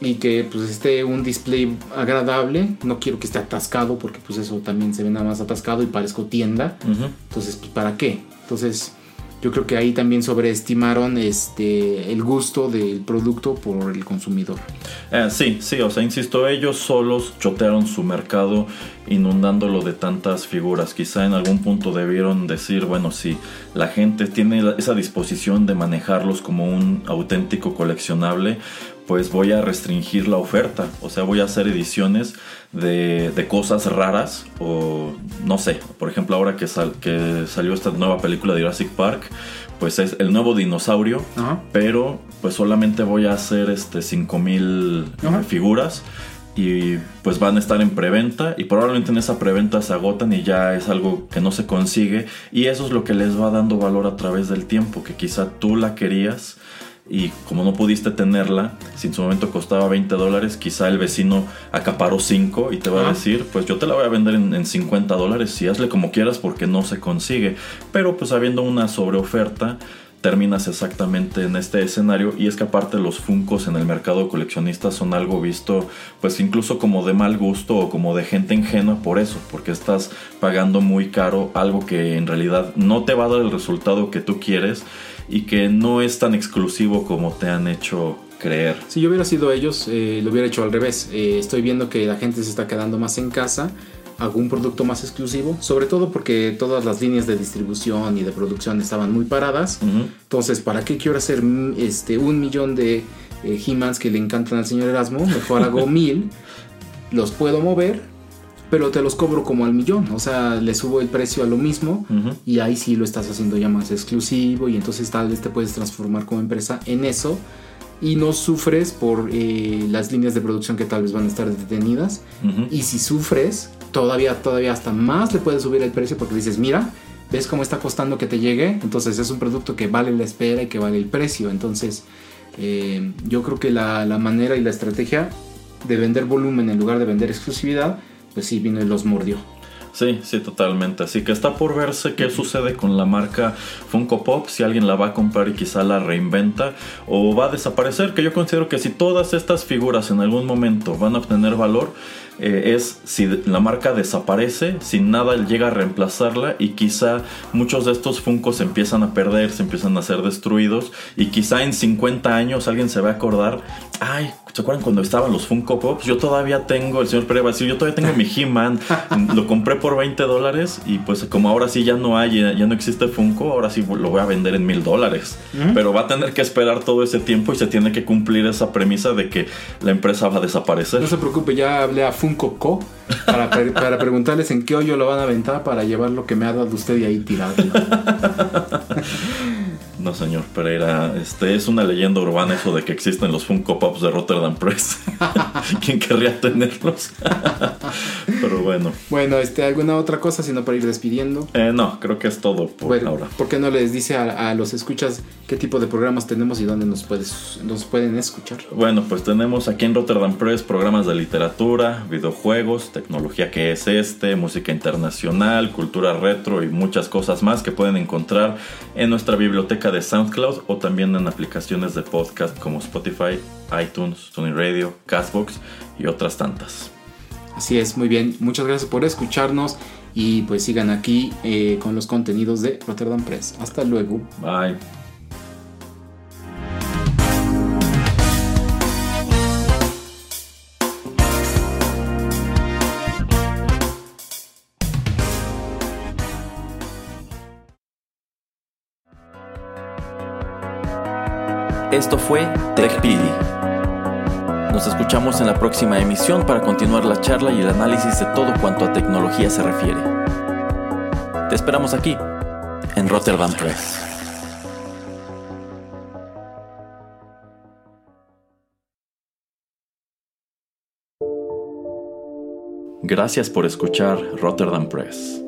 y que pues esté un display agradable, no quiero que esté atascado porque pues eso también se ve nada más atascado y parezco tienda. Entonces, pues ¿para qué? Entonces, yo creo que ahí también sobreestimaron este el gusto del producto por el consumidor.
Eh, sí, sí, o sea, insisto, ellos solos chotearon su mercado inundándolo de tantas figuras. Quizá en algún punto debieron decir, bueno, si la gente tiene esa disposición de manejarlos como un auténtico coleccionable, pues voy a restringir la oferta. O sea, voy a hacer ediciones de, cosas raras. O no sé, por ejemplo, ahora que, que salió esta nueva película de Jurassic Park, pues es el nuevo dinosaurio. Pero pues solamente voy a hacer este 5000 figuras. Y pues van a estar en preventa y probablemente en esa preventa se agotan y ya es algo que no se consigue y eso es lo que les va dando valor a través del tiempo, que quizá tú la querías y como no pudiste tenerla, si en su momento costaba 20 dólares, quizá el vecino acaparó 5 y te va a decir, pues yo te la voy a vender en, 50 dólares y hazle como quieras porque no se consigue. Pero pues habiendo una sobreoferta, terminas exactamente en este escenario y es que aparte los funcos en el mercado coleccionista son algo visto pues incluso como de mal gusto o como de gente ingenua por eso, porque estás pagando muy caro algo que en realidad no te va a dar el resultado que tú quieres y que no es tan exclusivo como te han hecho creer.
Si yo hubiera sido ellos, eh, lo hubiera hecho al revés. Eh, estoy viendo que la gente se está quedando más en casa, hago un producto más exclusivo, sobre todo porque todas las líneas de distribución y de producción estaban muy paradas. Entonces, ¿para qué quiero hacer este, un millón de eh, He-Mans que le encantan al señor Erasmo? Mejor hago mil, los puedo mover pero te los cobro como al millón, o sea, le subo el precio a lo mismo y ahí sí lo estás haciendo ya más exclusivo y entonces tal vez te puedes transformar como empresa en eso y no sufres por eh, las líneas de producción que tal vez van a estar detenidas. Y si sufres todavía todavía hasta más le puedes subir el precio porque dices mira ves cómo está costando que te llegue entonces es un producto que vale la espera y que vale el precio. Entonces eh, yo creo que la, la manera y la estrategia de vender volumen en lugar de vender exclusividad pues sí vino y los mordió.
Sí, sí, totalmente. Así que está por verse qué sucede con la marca Funko Pop, si alguien la va a comprar y quizá la reinventa o va a desaparecer, que yo considero que si todas estas figuras en algún momento van a obtener valor, eh, es si la marca desaparece, si nada llega a reemplazarla y quizá muchos de estos Funkos empiezan a perder, se empiezan a ser destruidos y quizá en 50 años alguien se va a acordar, ay, ¿se acuerdan cuando estaban los Funko Pops? Yo todavía tengo, el señor Pérez va a decir, yo todavía tengo mi He-Man, lo compré por 20 dólares y pues como ahora sí ya no hay, ya no existe Funko, ahora sí lo voy a vender en mil dólares. Pero va a tener que esperar todo ese tiempo y se tiene que cumplir esa premisa de que la empresa va a desaparecer.
No se preocupe, ya hablé a Funko Co para, para preguntarles en qué hoyo lo van a aventar para llevar lo que me ha dado usted y ahí tirado.
No, señor Pereira, este es una leyenda urbana eso de que existen los Funko Pops de Rotterdam Press. ¿Quién querría tenerlos? Pero bueno.
Bueno, este, ¿alguna otra cosa sino para ir despidiendo?
Eh, no, creo que es todo por ahora.
¿Por qué no les dice a, los escuchas qué tipo de programas tenemos y dónde nos, puedes, nos pueden escuchar?
Bueno, pues tenemos aquí en Rotterdam Press programas de literatura, videojuegos, tecnología que es este, música internacional, cultura retro y muchas cosas más que pueden encontrar en nuestra biblioteca de SoundCloud o también en aplicaciones de podcast como Spotify, iTunes, Sony Radio, Castbox y otras tantas.
Así es, muy bien. Muchas gracias por escucharnos y pues sigan aquí eh, con los contenidos de Rotterdam Press. Hasta luego.
Bye.
Esto fue TechPili. Nos escuchamos en la próxima emisión para continuar la charla y el análisis de todo cuanto a tecnología se refiere. Te esperamos aquí, en Rotterdam Press. Gracias por escuchar Rotterdam Press.